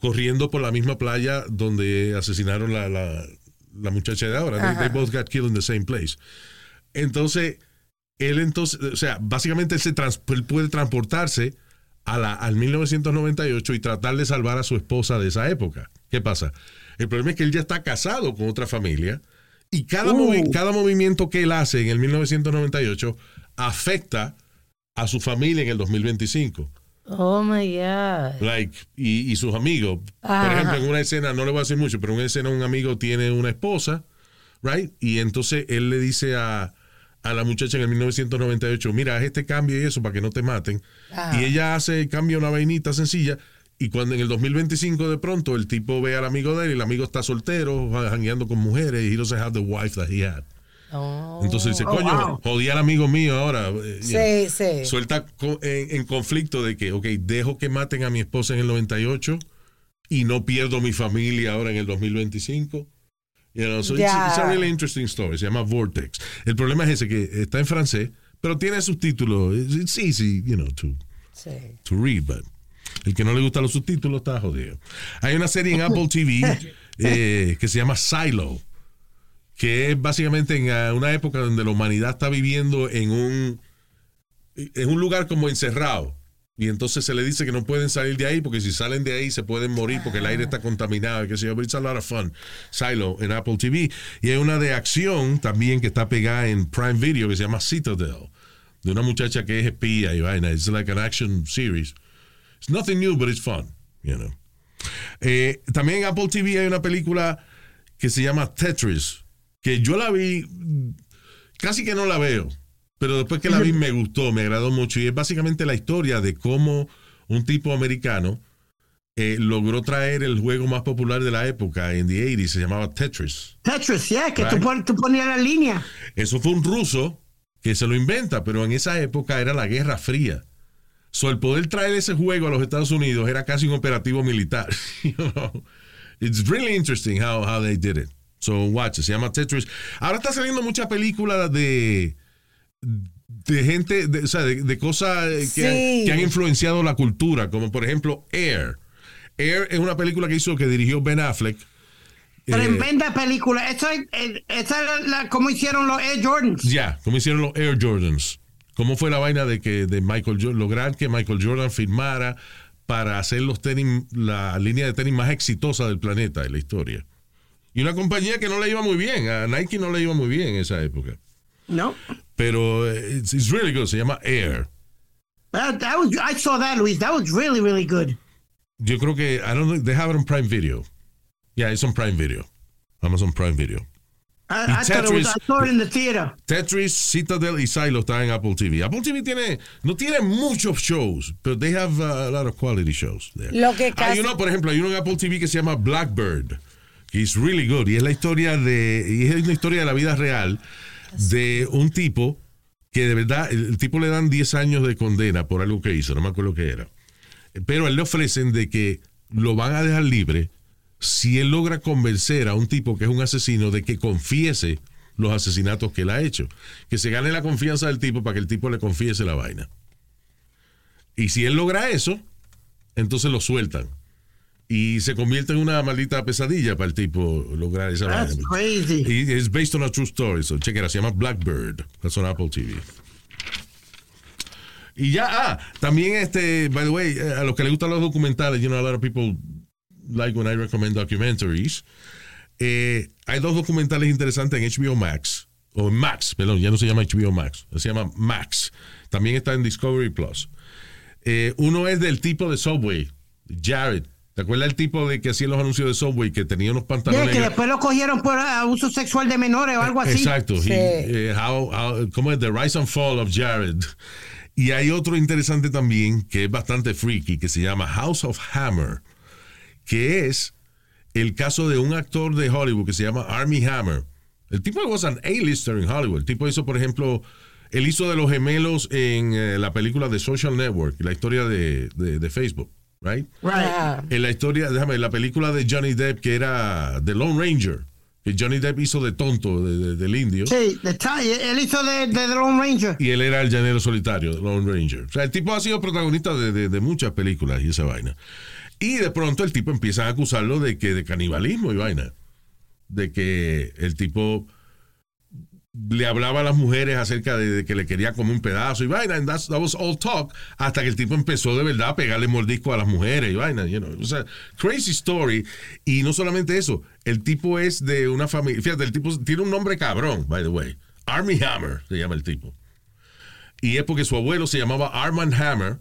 Corriendo por la misma playa donde asesinaron la, la, la muchacha de ahora. They, both got killed in the same place. Entonces, él entonces, o sea, básicamente él, se trans- él puede transportarse a la, al 1998 y tratar de salvar a su esposa de esa época. ¿Qué pasa? El problema es que él ya está casado con otra familia y cada, movi- cada movimiento que él hace en el 1998 afecta a su familia en el 2025. Oh my God. Like, y, y sus amigos. Por Ajá. ejemplo, en una escena, no le voy a decir mucho, pero en una escena un amigo tiene una esposa, right? Y entonces él le dice a, a la muchacha en el 1998, mira, haz este cambio y eso para que no te maten. Ajá. Y ella hace, cambia una vainita sencilla. Y cuando en el 2025 de pronto el tipo ve al amigo de él y el amigo está soltero, jangueando con mujeres y he doesn't have the wife that he had. Oh. Entonces dice, Oh, coño, wow. jodí al amigo mío ahora. you know Sí, sí. suelta en, en conflicto de que, ok, dejo que maten a mi esposa en el 98 y no pierdo mi familia ahora en el 2025. You know, so it's, Ya. it's a really interesting story. Se llama Vortex. El problema es ese que está en francés, pero tiene subtítulos. It's, it's easy, you know, to, Sí. to read, but el que no le gustan los subtítulos está jodido. Hay una serie en Apple TV eh, que se llama Silo, que es básicamente en ah, una época donde la humanidad está viviendo en un, en un lugar como encerrado. Y entonces se le dice que no pueden salir de ahí porque si salen de ahí se pueden morir porque el aire está contaminado. sé yo. But it's a lot of fun. Silo en Apple TV. Y hay una de acción también que está pegada en Prime Video que se llama Citadel. De una muchacha que es espía y vaina. It's like an action series. It's nothing new, but it's fun. You know. Eh, también en Apple TV hay una película que se llama Tetris. Que yo la vi, casi que no la veo. Pero después que la vi me gustó, me agradó mucho. Y es básicamente la historia de cómo un tipo americano eh, logró traer el juego más popular de la época en the 80s, se llamaba Tetris. Tetris, yeah, que tú, Right. pon- tú ponías la línea. Eso fue un ruso que se lo inventa, pero en esa época era la Guerra Fría. So, el poder traer ese juego a los Estados Unidos era casi un operativo militar. you know? It's really interesting how, how they did it. So watch. Se llama Tetris. Ahora está saliendo muchas películas de de gente, de, o sea, de, de cosas eh, que, Sí. que han influenciado la cultura, como por ejemplo Air. Air es una película que hizo, que dirigió Ben Affleck. Eh, Tremenda película. Esa, eh, esa era la, como hicieron los Air Jordans. Ya, como hicieron los Air Jordans. ¿Cómo fue la vaina de que de Michael lograr que Michael Jordan firmara para hacer los tenis, la línea de tenis más exitosa del planeta en la historia? Y una compañía que no le iba muy bien, a Nike no le iba muy bien en esa época. No. Pero eh, it's, it's really good, se llama Air. That, that was, I saw that, Luis. That was really, really good. Yo creo que, I don't know, they have it on Prime Video. Yeah, it's on Prime Video. Amazon Prime Video. I, I thought it was, I Tetris- saw it in the theater. Tetris, Citadel y Silo están en Apple TV. Apple TV tiene, no tiene muchos shows, pero they have uh, a lot of quality shows there. Lo que Hay casi- uno, por ejemplo, hay uno en Apple TV que se llama Blackbird, es really good, y es la historia de, y es una historia de la vida real de un tipo que de verdad, el tipo le dan 10 años de condena por algo que hizo, no me acuerdo qué era. Pero a él le ofrecen de que lo van a dejar libre si él logra convencer a un tipo que es un asesino de que confiese los asesinatos que él ha hecho. Que se gane la confianza del tipo para que el tipo le confiese la vaina. Y si él logra eso, entonces lo sueltan. Y se convierte en una maldita pesadilla para el tipo lograr esa That's crazy. Y es based on a true story. So check it out. Se llama Blackbird. That's on Apple TV. Y ya, ah, también este, by the way, eh, a los que les gustan los documentales, you know, a lot of people like when I recommend documentaries. Eh, hay dos documentales interesantes en HBO Max, o en Max, perdón, ya no se llama HBO Max, se llama Max. También está en Discovery Plus. Eh, uno es del tipo de Subway, Jared. ¿Te acuerdas el tipo de que hacía los anuncios de Subway que tenía unos Yeah, pantalones? que después lo cogieron por abuso sexual de menores o algo así. Exacto. He- eh, how- how- ¿Cómo es? The Rise and Fall of Jared. Y hay otro interesante también que es bastante freaky que se llama House of Hammer, que es el caso de un actor de Hollywood que se llama Army Hammer. El tipo was an A-lister en Hollywood. El tipo hizo, por ejemplo, él hizo de los gemelos en eh, la película de Social Network, la historia de, de- de Facebook, right? Right. En la historia, déjame, la película de Johnny Depp que era The Lone Ranger, que Johnny Depp hizo de tonto de- de- del indio. Sí, the ti- él hizo de, de The Lone Ranger. Y él era el llanero solitario, The Lone Ranger. O sea, el tipo ha sido protagonista de, de- de muchas películas y esa vaina. Y de pronto el tipo empieza a acusarlo de que de canibalismo y vaina. De que el tipo le hablaba a las mujeres acerca de, que le quería comer un pedazo y vaina. And that was all talk. Hasta que el tipo empezó de verdad a pegarle mordisco a las mujeres y vaina. You know. O sea, crazy story. Y no solamente eso. El tipo es de una familia. Fíjate, el tipo tiene un nombre cabrón, by the way. Army Hammer se llama el tipo. Y es porque su abuelo se llamaba Armand Hammer,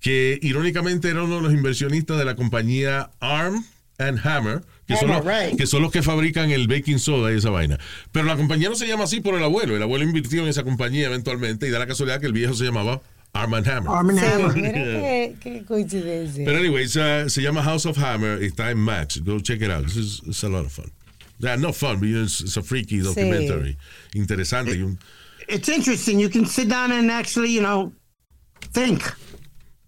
que irónicamente era uno de los inversionistas de la compañía Arm and Hammer, que, son, los, right. que son los que fabrican el baking soda y esa vaina. Pero la compañía no se llama así por el abuelo. El abuelo invirtió en esa compañía eventualmente y da la casualidad que el viejo se llamaba Armand Hammer. Arm and Sí, Hammer. mira qué, qué coincidencia. Pero anyways, uh, se llama House of Hammer, está en Max. Go check it out. This is, it's a lot of fun. Yeah, no fun, but it's, it's a freaky documentary. Interesante. y un- It's interesting. You can sit down and actually, you know, think.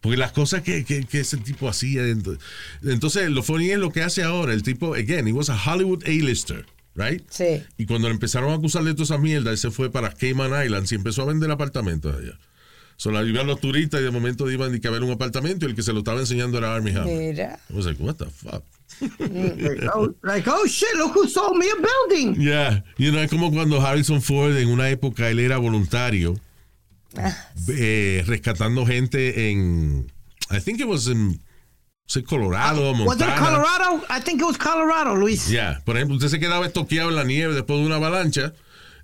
Porque las cosas que, que, que ese tipo hacía. ent- Entonces, lo funny es lo que hace ahora. El tipo, again, he was a Hollywood A-lister. right? Sí. Y cuando le empezaron a acusar de toda esa mierda, él se fue para Cayman Islands y empezó a vender apartamentos allá. Solo ayudaban los turistas y de momento iban a ver un apartamento y el que se lo estaba enseñando era Army Hammer. Mira. I was like, what the fuck? Like, oh, like, oh shit, look who sold me a building. Yeah, you know, es como cuando Harrison Ford en una época él era voluntario eh, rescatando gente en I think it was in Colorado, Was it Montana. Colorado? I think it was Colorado, Luis. Yeah, por ejemplo, usted se quedaba estoqueado en la nieve después de una avalancha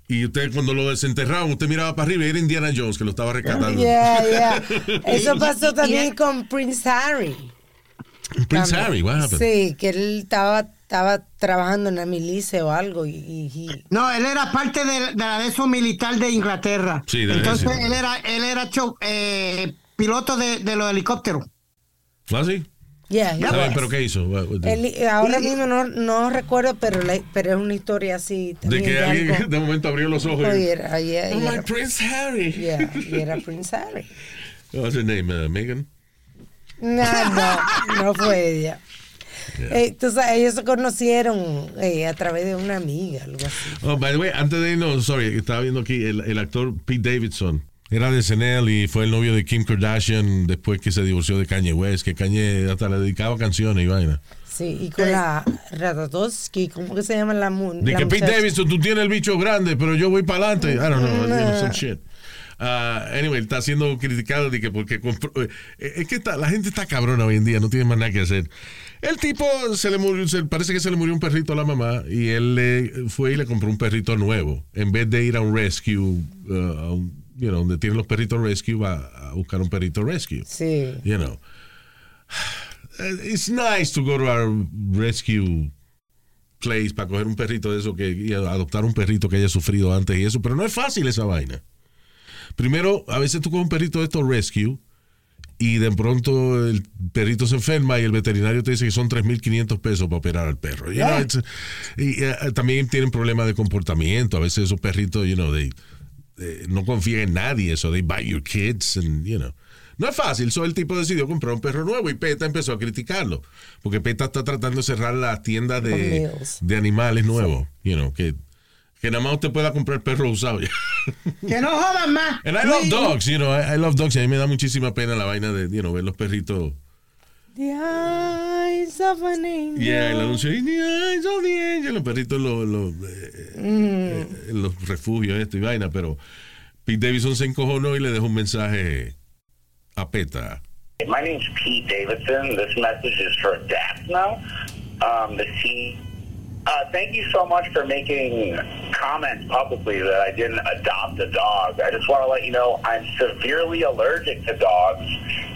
y usted cuando lo desenterraban, usted miraba para arriba y era Indiana Jones que lo estaba rescatando. Yeah, yeah. Eso pasó también con Prince Harry. Prince. Harry, what happened? Sí, que él estaba, estaba trabajando en la milicia o algo y, y- y- No, él era parte de, de la de eso militar de Inglaterra. Sí, de Entonces él era, él era cho- eh, piloto de, de los helicópteros. ¿Ah, sí? Yeah, bien, was. pero ¿qué hizo? Él- ahora mismo no, no recuerdo, pero, la- pero es una historia así. de también que de alguien algo- de momento abrió los ojos Oh, y... era, yeah, I'm y era- Prince Harry. yeah, y era Prince Harry. What's her name? Uh, Megan? No, no, no fue ella. Eh, tú sabes, ellos se conocieron eh, a través de una amiga, algo así. Oh, by the way, antes de irnos, sorry, estaba viendo aquí el, el actor Pete Davidson. Era de SNL y fue el novio de Kim Kardashian después que se divorció de Kanye West, que Kanye hasta le dedicaba canciones y vaina. Sí, y con la Ratatowski, ¿cómo que se llama la mun? De la que Pete muchacha? Davidson, tú tienes el bicho grande, pero yo voy para adelante. I don't know, some shit. Ah, anyway, está siendo criticado de que porque compró, eh, es que está- la gente está cabrona hoy en día, no tiene más nada que hacer. El tipo se le murió, se- parece que se le murió un perrito a la mamá y él le fue y le compró un perrito nuevo. En vez de ir a un rescue, uh, a un- you know, donde tienen los perritos rescue, va a buscar un perrito rescue. Sí. You know. It's nice to go to a rescue place para coger un perrito de eso que y adoptar un perrito que haya sufrido antes y eso, pero no es fácil esa vaina. Primero, a veces tú coges un perrito de estos rescue y de pronto el perrito se enferma y el veterinario te dice que son 3.500 pesos para operar al perro. You know, it's- y eh, también tienen problemas de comportamiento. A veces esos perritos, you know, they- they no confían en nadie, so they bite your kids and, you know. No es fácil, so el tipo decidió comprar un perro nuevo y PETA empezó a criticarlo. Porque PETA está tratando de cerrar las tiendas de, de animales nuevos, you know, que, que nada más usted pueda comprar perro usado ya. Que no jodan más. And I love dogs, you know, I, I love dogs. Y a mí me da muchísima pena la vaina de, you know, ver los perritos. The eyes of an angel. Yeah, el anuncio. "In the eyes of the angel", Los perritos los, los, eh, eh, en los refugios, esto y vaina. Pero Pete Davidson se encojonó y le dejó un mensaje a PETA. My name's Pete Davidson. This message is for Daphna, um, the T. Uh, thank you so much for making comments publicly that I didn't adopt a dog. I just want to let you know I'm severely allergic to dogs,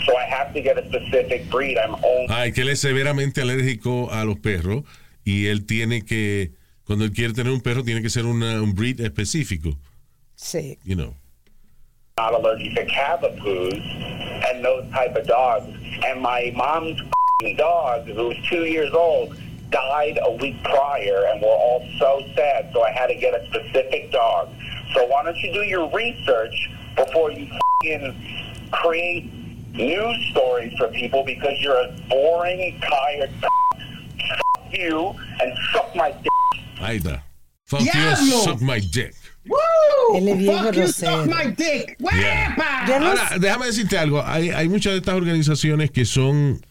so I have to get a specific breed. I'm only Ay, que él es severamente alérgico a los perros y él tiene que, cuando él quiere tener un perro, tiene que ser una- un breed específico, Sí. you know. not allergic to cavapoos and those type of dogs. And my mom's dog, who's two years old, died a week prior, and we're all so sad. So I had to get a specific dog. So why don't you do your research before you fing create news stories for people because you're a boring, tired. Fuck you and suck my dick. Ahí está. Fuck you, ¡Diablo! suck my dick. Woo! Él es bien Fuck you, grosero. suck my dick. Yeah. ¡Huepa! Ahora, déjame decirte algo. Hay, hay muchas de estas organizaciones que son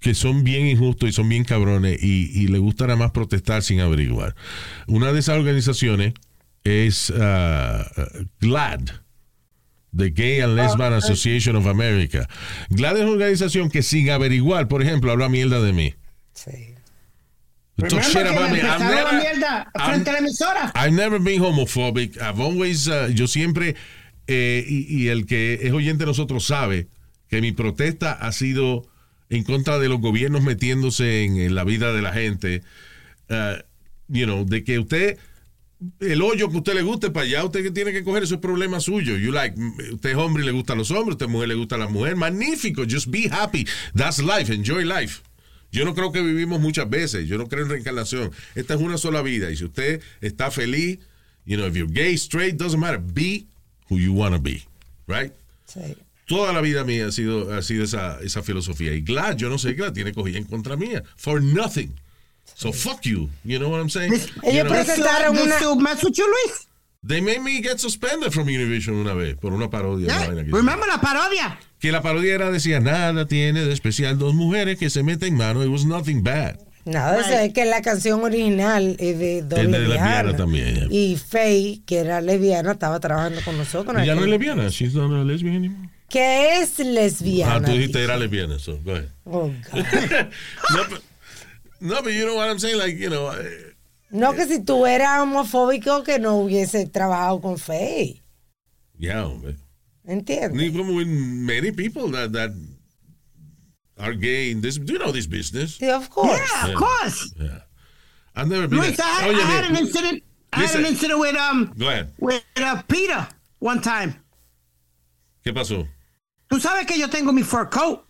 que son bien injustos y son bien cabrones y, y le gusta nada más protestar sin averiguar. Una de esas organizaciones es ah, ah, GLAD, The Gay and Lesbian Association of America. GLAD es una organización que sin averiguar, por ejemplo, habla mierda de mí. Sí. Talk shit about me. Never- mierda I'm- frente a la emisora. I've never been homophobic. I've always, uh, yo siempre, eh, y, y el que es oyente de nosotros sabe que mi protesta ha sido en contra de los gobiernos metiéndose en, la vida de la gente. Uh, you know, de que usted, el hoyo que usted le guste para allá, usted que tiene que coger, eso es problema suyo. You like, usted es hombre y le gustan los hombres, usted mujer le gusta la mujer. Magnífico, just be happy. That's life, enjoy life. Yo no creo que vivimos muchas veces, yo no creo en reencarnación. Esta es una sola vida y si usted está feliz, you know, if you're gay, straight, doesn't matter, be who you want to be, right? Sí. Toda la vida mía ha sido, ha sido esa, esa filosofía. Y Glad, yo no sé qué la tiene cogida en contra mía. For nothing. So fuck you. You know what I'm saying? This- You Ellos know? presentaron una... you, Luis? They made me get suspended from Univision una vez por una parodia. una Yeah. vaina que- Remember la parodia? que la parodia era decía nada tiene de especial dos mujeres que se meten mano. It was nothing bad. Nada, eso es que la canción original es de dos Es de lesbianas. lesbiana también, yeah. Y Faye, que era lesbiana, estaba trabajando con nosotros. Ya no es lesbiana. She's not a lesbian anymore. Que es lesbiana. Ah, tú dijiste era lesbiana. So go ahead. Oh, God. no, but, no, but you know what I'm saying? Like, you know. eh, No que si tú eras homofóbico que no hubiese trabajado con Faye. yeah, hombre. ¿Entiendes? Ni como with many people that, that are gay in this. Do you know this business? Yeah, of course. Yeah, Yeah. of course. Yeah. I've never been. Luis, I, had- Oye, I had an incident. I had an incident with um Go ahead. with uh, Peter one time. ¿Qué pasó? Tú sabes que yo tengo mi fur coat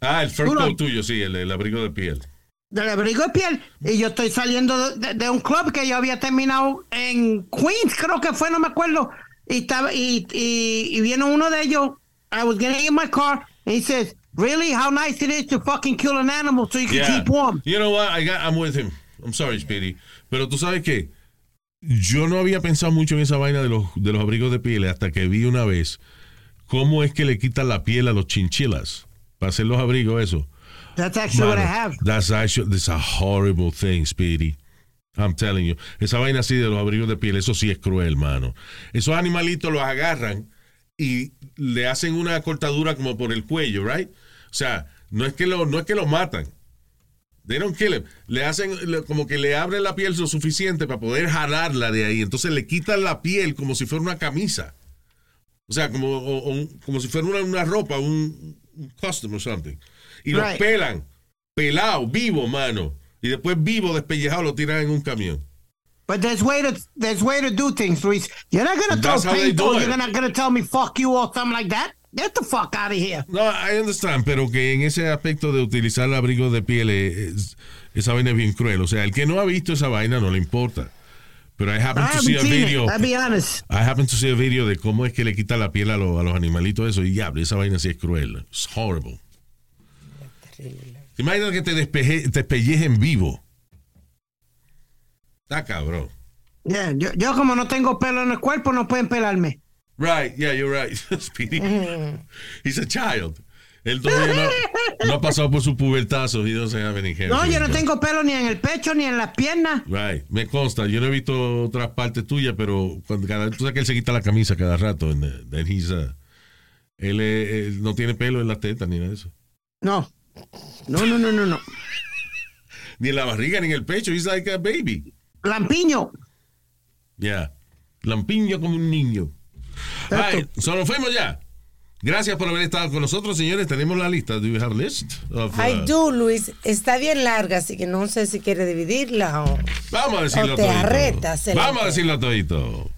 Ah, el fur coat tuyo, sí, el, el abrigo de piel. del abrigo de piel y yo estoy saliendo de, de- de un club que yo había terminado en Queens, creo que fue, no me acuerdo. Y estaba y, y, y viene uno de ellos. I was getting in my car and he says, "Really? How nice it is to fucking kill an animal so you can Yeah. keep warm." You know what? I got, I'm with him. I'm sorry, Speedy. Pero tú sabes que yo no había pensado mucho en esa vaina de los, de los abrigos de piel hasta que vi una vez cómo es que le quitan la piel a los chinchilas para hacer los abrigos, eso. That's actually what I have. That's actually, that's a horrible thing, Speedy. I'm telling you. Esa vaina así de los abrigos de piel, eso sí es cruel, mano. Esos animalitos los agarran y le hacen una cortadura como por el cuello, right? O sea, no es que lo, no es que lo matan. They don't kill him. Le hacen como que le abren la piel lo suficiente para poder jalarla de ahí. Entonces le quitan la piel como si fuera una camisa. O sea, como, o- o como si fuera una, una ropa, un, un custom or something. Y los Right. pelan, pelado, vivo, mano. Y después vivo, despellejado, lo tiran en un camión. But there's way to there's way to do things, Luis. You're not gonna throw That's how they paint do or it. you're not gonna tell me fuck you or something like that. Get the fuck out of here. No, I understand, pero que en ese aspecto de utilizar el abrigo de piel, es- esa vaina es bien cruel. O sea, el que no ha visto esa vaina no le importa. Pero I happen I to see a video. it. I'll be honest. I happen to see a video de cómo es que le quita la piel a, los- a los animalitos eso y ya, esa vaina sí es cruel. It's horrible. ¿Te imaginas que te, despeje, te despellejen vivo? Está cabrón. Yeah, yo, yo como no tengo pelo en el cuerpo, no pueden pelarme. Right, yeah, you're right. Speedy. He's a child. Él todavía no, no ha pasado por su pubertazo. He doesn't have any hair. No, yo no tengo pelo ni en el pecho ni en las piernas. Right, me consta. Yo no he visto otras partes tuyas, pero cuando cada tú sabes que él se quita la camisa cada rato. and, uh, he's, uh, él, eh, él no tiene pelo en las tetas ni nada de eso. No. No, no, no, no, no. Ni en la barriga ni en el pecho. He's like a baby. Lampiño. Yeah. Lampiño como un niño. Right, so nos fuimos ya. Gracias por haber estado con nosotros, señores. Tenemos la lista. Do you have a list? Of, uh, I do, Luis. Está bien larga, así que no sé si quiere dividirla o, Vamos a decirlo o te todito. arretas. Vamos a decirlo todito.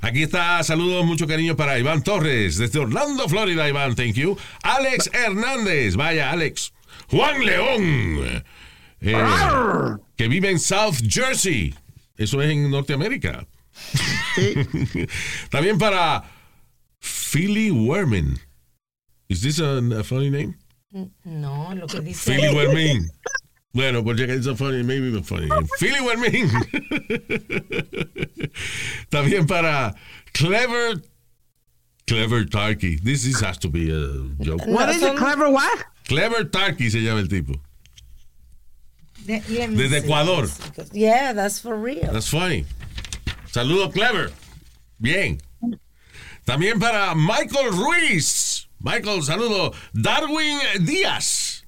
Aquí está, saludos, mucho cariño para Iván Torres, desde Orlando, Florida, Iván, thank you. Alex Hernández, vaya, Alex. Juan León, eh, que vive en South Jersey. Eso es en Norteamérica. También para Philly Werman. Is this a, a funny name? No, lo que dice. Philly Werman. Bueno, porque it's a funny, maybe a funny name. Philly Werman. También para Clever Clever Tarky. This, this has to be a joke. What is it? Clever what? Clever Tarky se llama el tipo. Desde. Ecuador. Yeah, that's for real. That's funny. Saludo, Clever. Bien. También para Michael Ruiz. Michael, saludo. Darwin Díaz.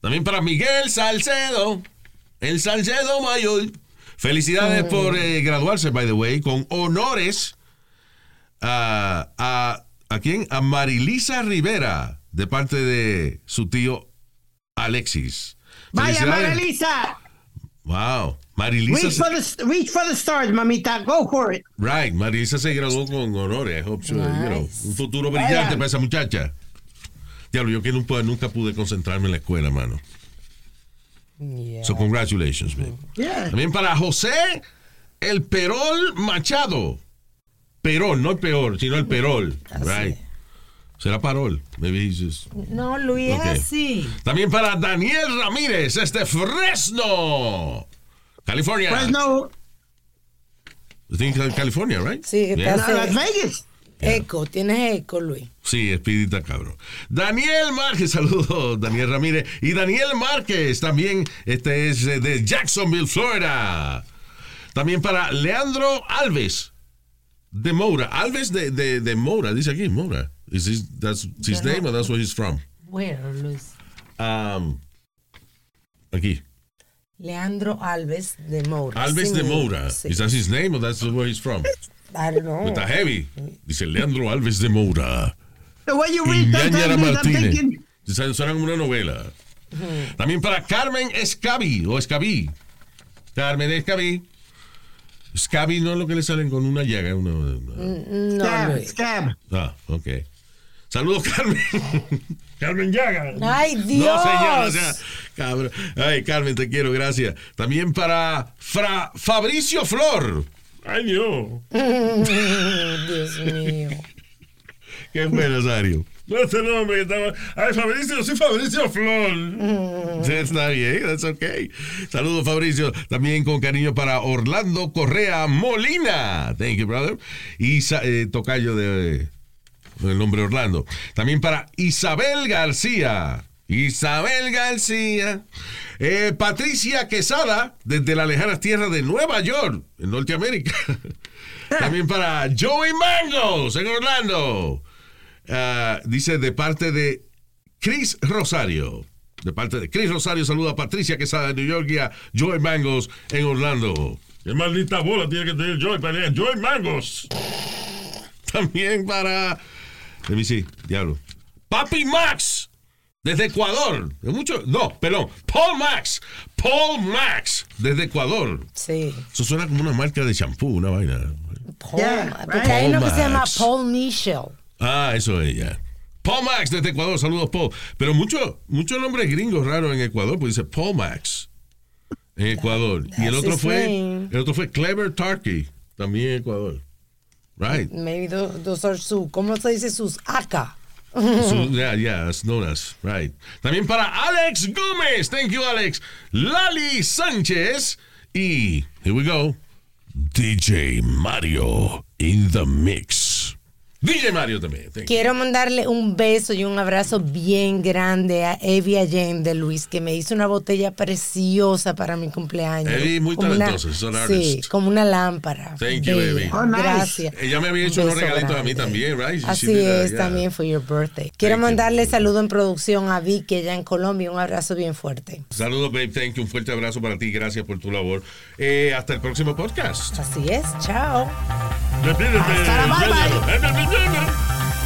También para Miguel Salcedo. El Salcedo Mayor. Felicidades por eh, graduarse, by the way, con honores a, a, ¿a quién? A Marilisa Rivera, de parte de su tío Alexis. Vaya. Marilisa. Wow. Marilisa. Reach se- for, the, reach for the stars, mamita. Go for it. Right, Marisa se graduó con honores. I hope so, you know, un futuro brillante Vaya. para esa muchacha. Diablo, yo que nunca, nunca pude concentrarme en la escuela, mano. So, congratulations, man. Yeah. También para José El Perol Machado. Perol, no el peor, sino el Perol. Right. Será Parol. Maybe he's just. No, Luis, Ok. es así. También para Daniel Ramírez, este Fresno. California. Fresno, think uh, California, right? Sí, Yeah. Las Vegas. eco. Tienes eco, Luis. Sí, Espírita cabrón. Daniel Márquez, saludos, Daniel Ramírez. Y Daniel Márquez, también, este es eh, de Jacksonville, Florida. También para Leandro Alves, de Moura. Alves de, de, de Moura, dice aquí, Moura. Is this, that's his Yo no- name or that's where he's from? Where, Luis? Um, aquí. Leandro Alves de Moura. Alves Sí, de Moura. sí. Is that his name or that's where he's from? I don't know. Está heavy. Dice Leandro Alves de Moura. The way you Y read that, Martínez. thinking, Suena como una novela. También para Carmen Escabi o Escabí. Carmen Escabí. Escabí no es lo que le salen con una llaga. Una, una- Mm, No, scab, Luis. scab. Ah, ok. Saludos, Carmen. Carmen Llaga. Ay, Dios. No, señor, o sea, cabrón. Ay, Carmen, te quiero, gracias. También para Fra- Fabricio Flor. Ay, Dios. Dios mío. Qué fue, Nazario. No ese nombre que estaba. Ay, Fabricio, soy Fabricio Flor. Sí, Está bien, that's okay. Saludos, Fabricio. También con cariño para Orlando Correa Molina. Thank you, brother. Y eh, Tocayo de el nombre Orlando. También para Isabel García. Isabel García. Eh, Patricia Quesada, desde las lejanas tierras de Nueva York, en Norteamérica. También para Joey Mangos, en Orlando. Ah, dice de parte de Chris Rosario. De parte de Chris Rosario, saluda a Patricia Quesada de New York y a Joey Mangos en Orlando. Qué maldita bola tiene que tener Joy para. Joy Mangos. También para. Let me see, diablo. Papi Max, desde Ecuador. De mucho, no, perdón. Paul Max. Paul Max, desde Ecuador. Sí. Eso suena como una marca de champú, una vaina. Paul, Yeah, porque right. hay uno que se llama Max. Paul Michel. Ah, eso es ya. Paul Max desde Ecuador, saludos Paul. Pero muchos muchos nombres gringos raros en Ecuador, pues dice Paul Max en Ecuador. y el otro fue name. el otro fue Clever Turkey, también en Ecuador. Right. Maybe tho- those are su, ¿cómo se dice? Sus AK. So, yeah, yeah, that's known as, right. También para Alex Gómez, thank you Alex. Lali Sánchez y here we go. DJ Mario in the mix. DJ Mario también. thank you. Quiero mandarle un beso y un abrazo bien grande a Evi Allende, Luis, que me hizo una botella preciosa para mi cumpleaños. Evi, muy Como una- talentosa, es un Sí, como una lámpara. Thank you. Evi. Oh, nice. Gracias. Ella me había Un hecho unos beso regalitos a mí también, right? She Así that, es, yeah. también for your birthday. Quiero Thank you. mandarle saludo en producción a Vicky allá en Colombia, un abrazo bien fuerte. Saludos, babe. Thank you. Un fuerte abrazo para ti. Gracias por tu labor. Eh, hasta el próximo podcast. Así es, chao. Hasta la bye, bye. Singing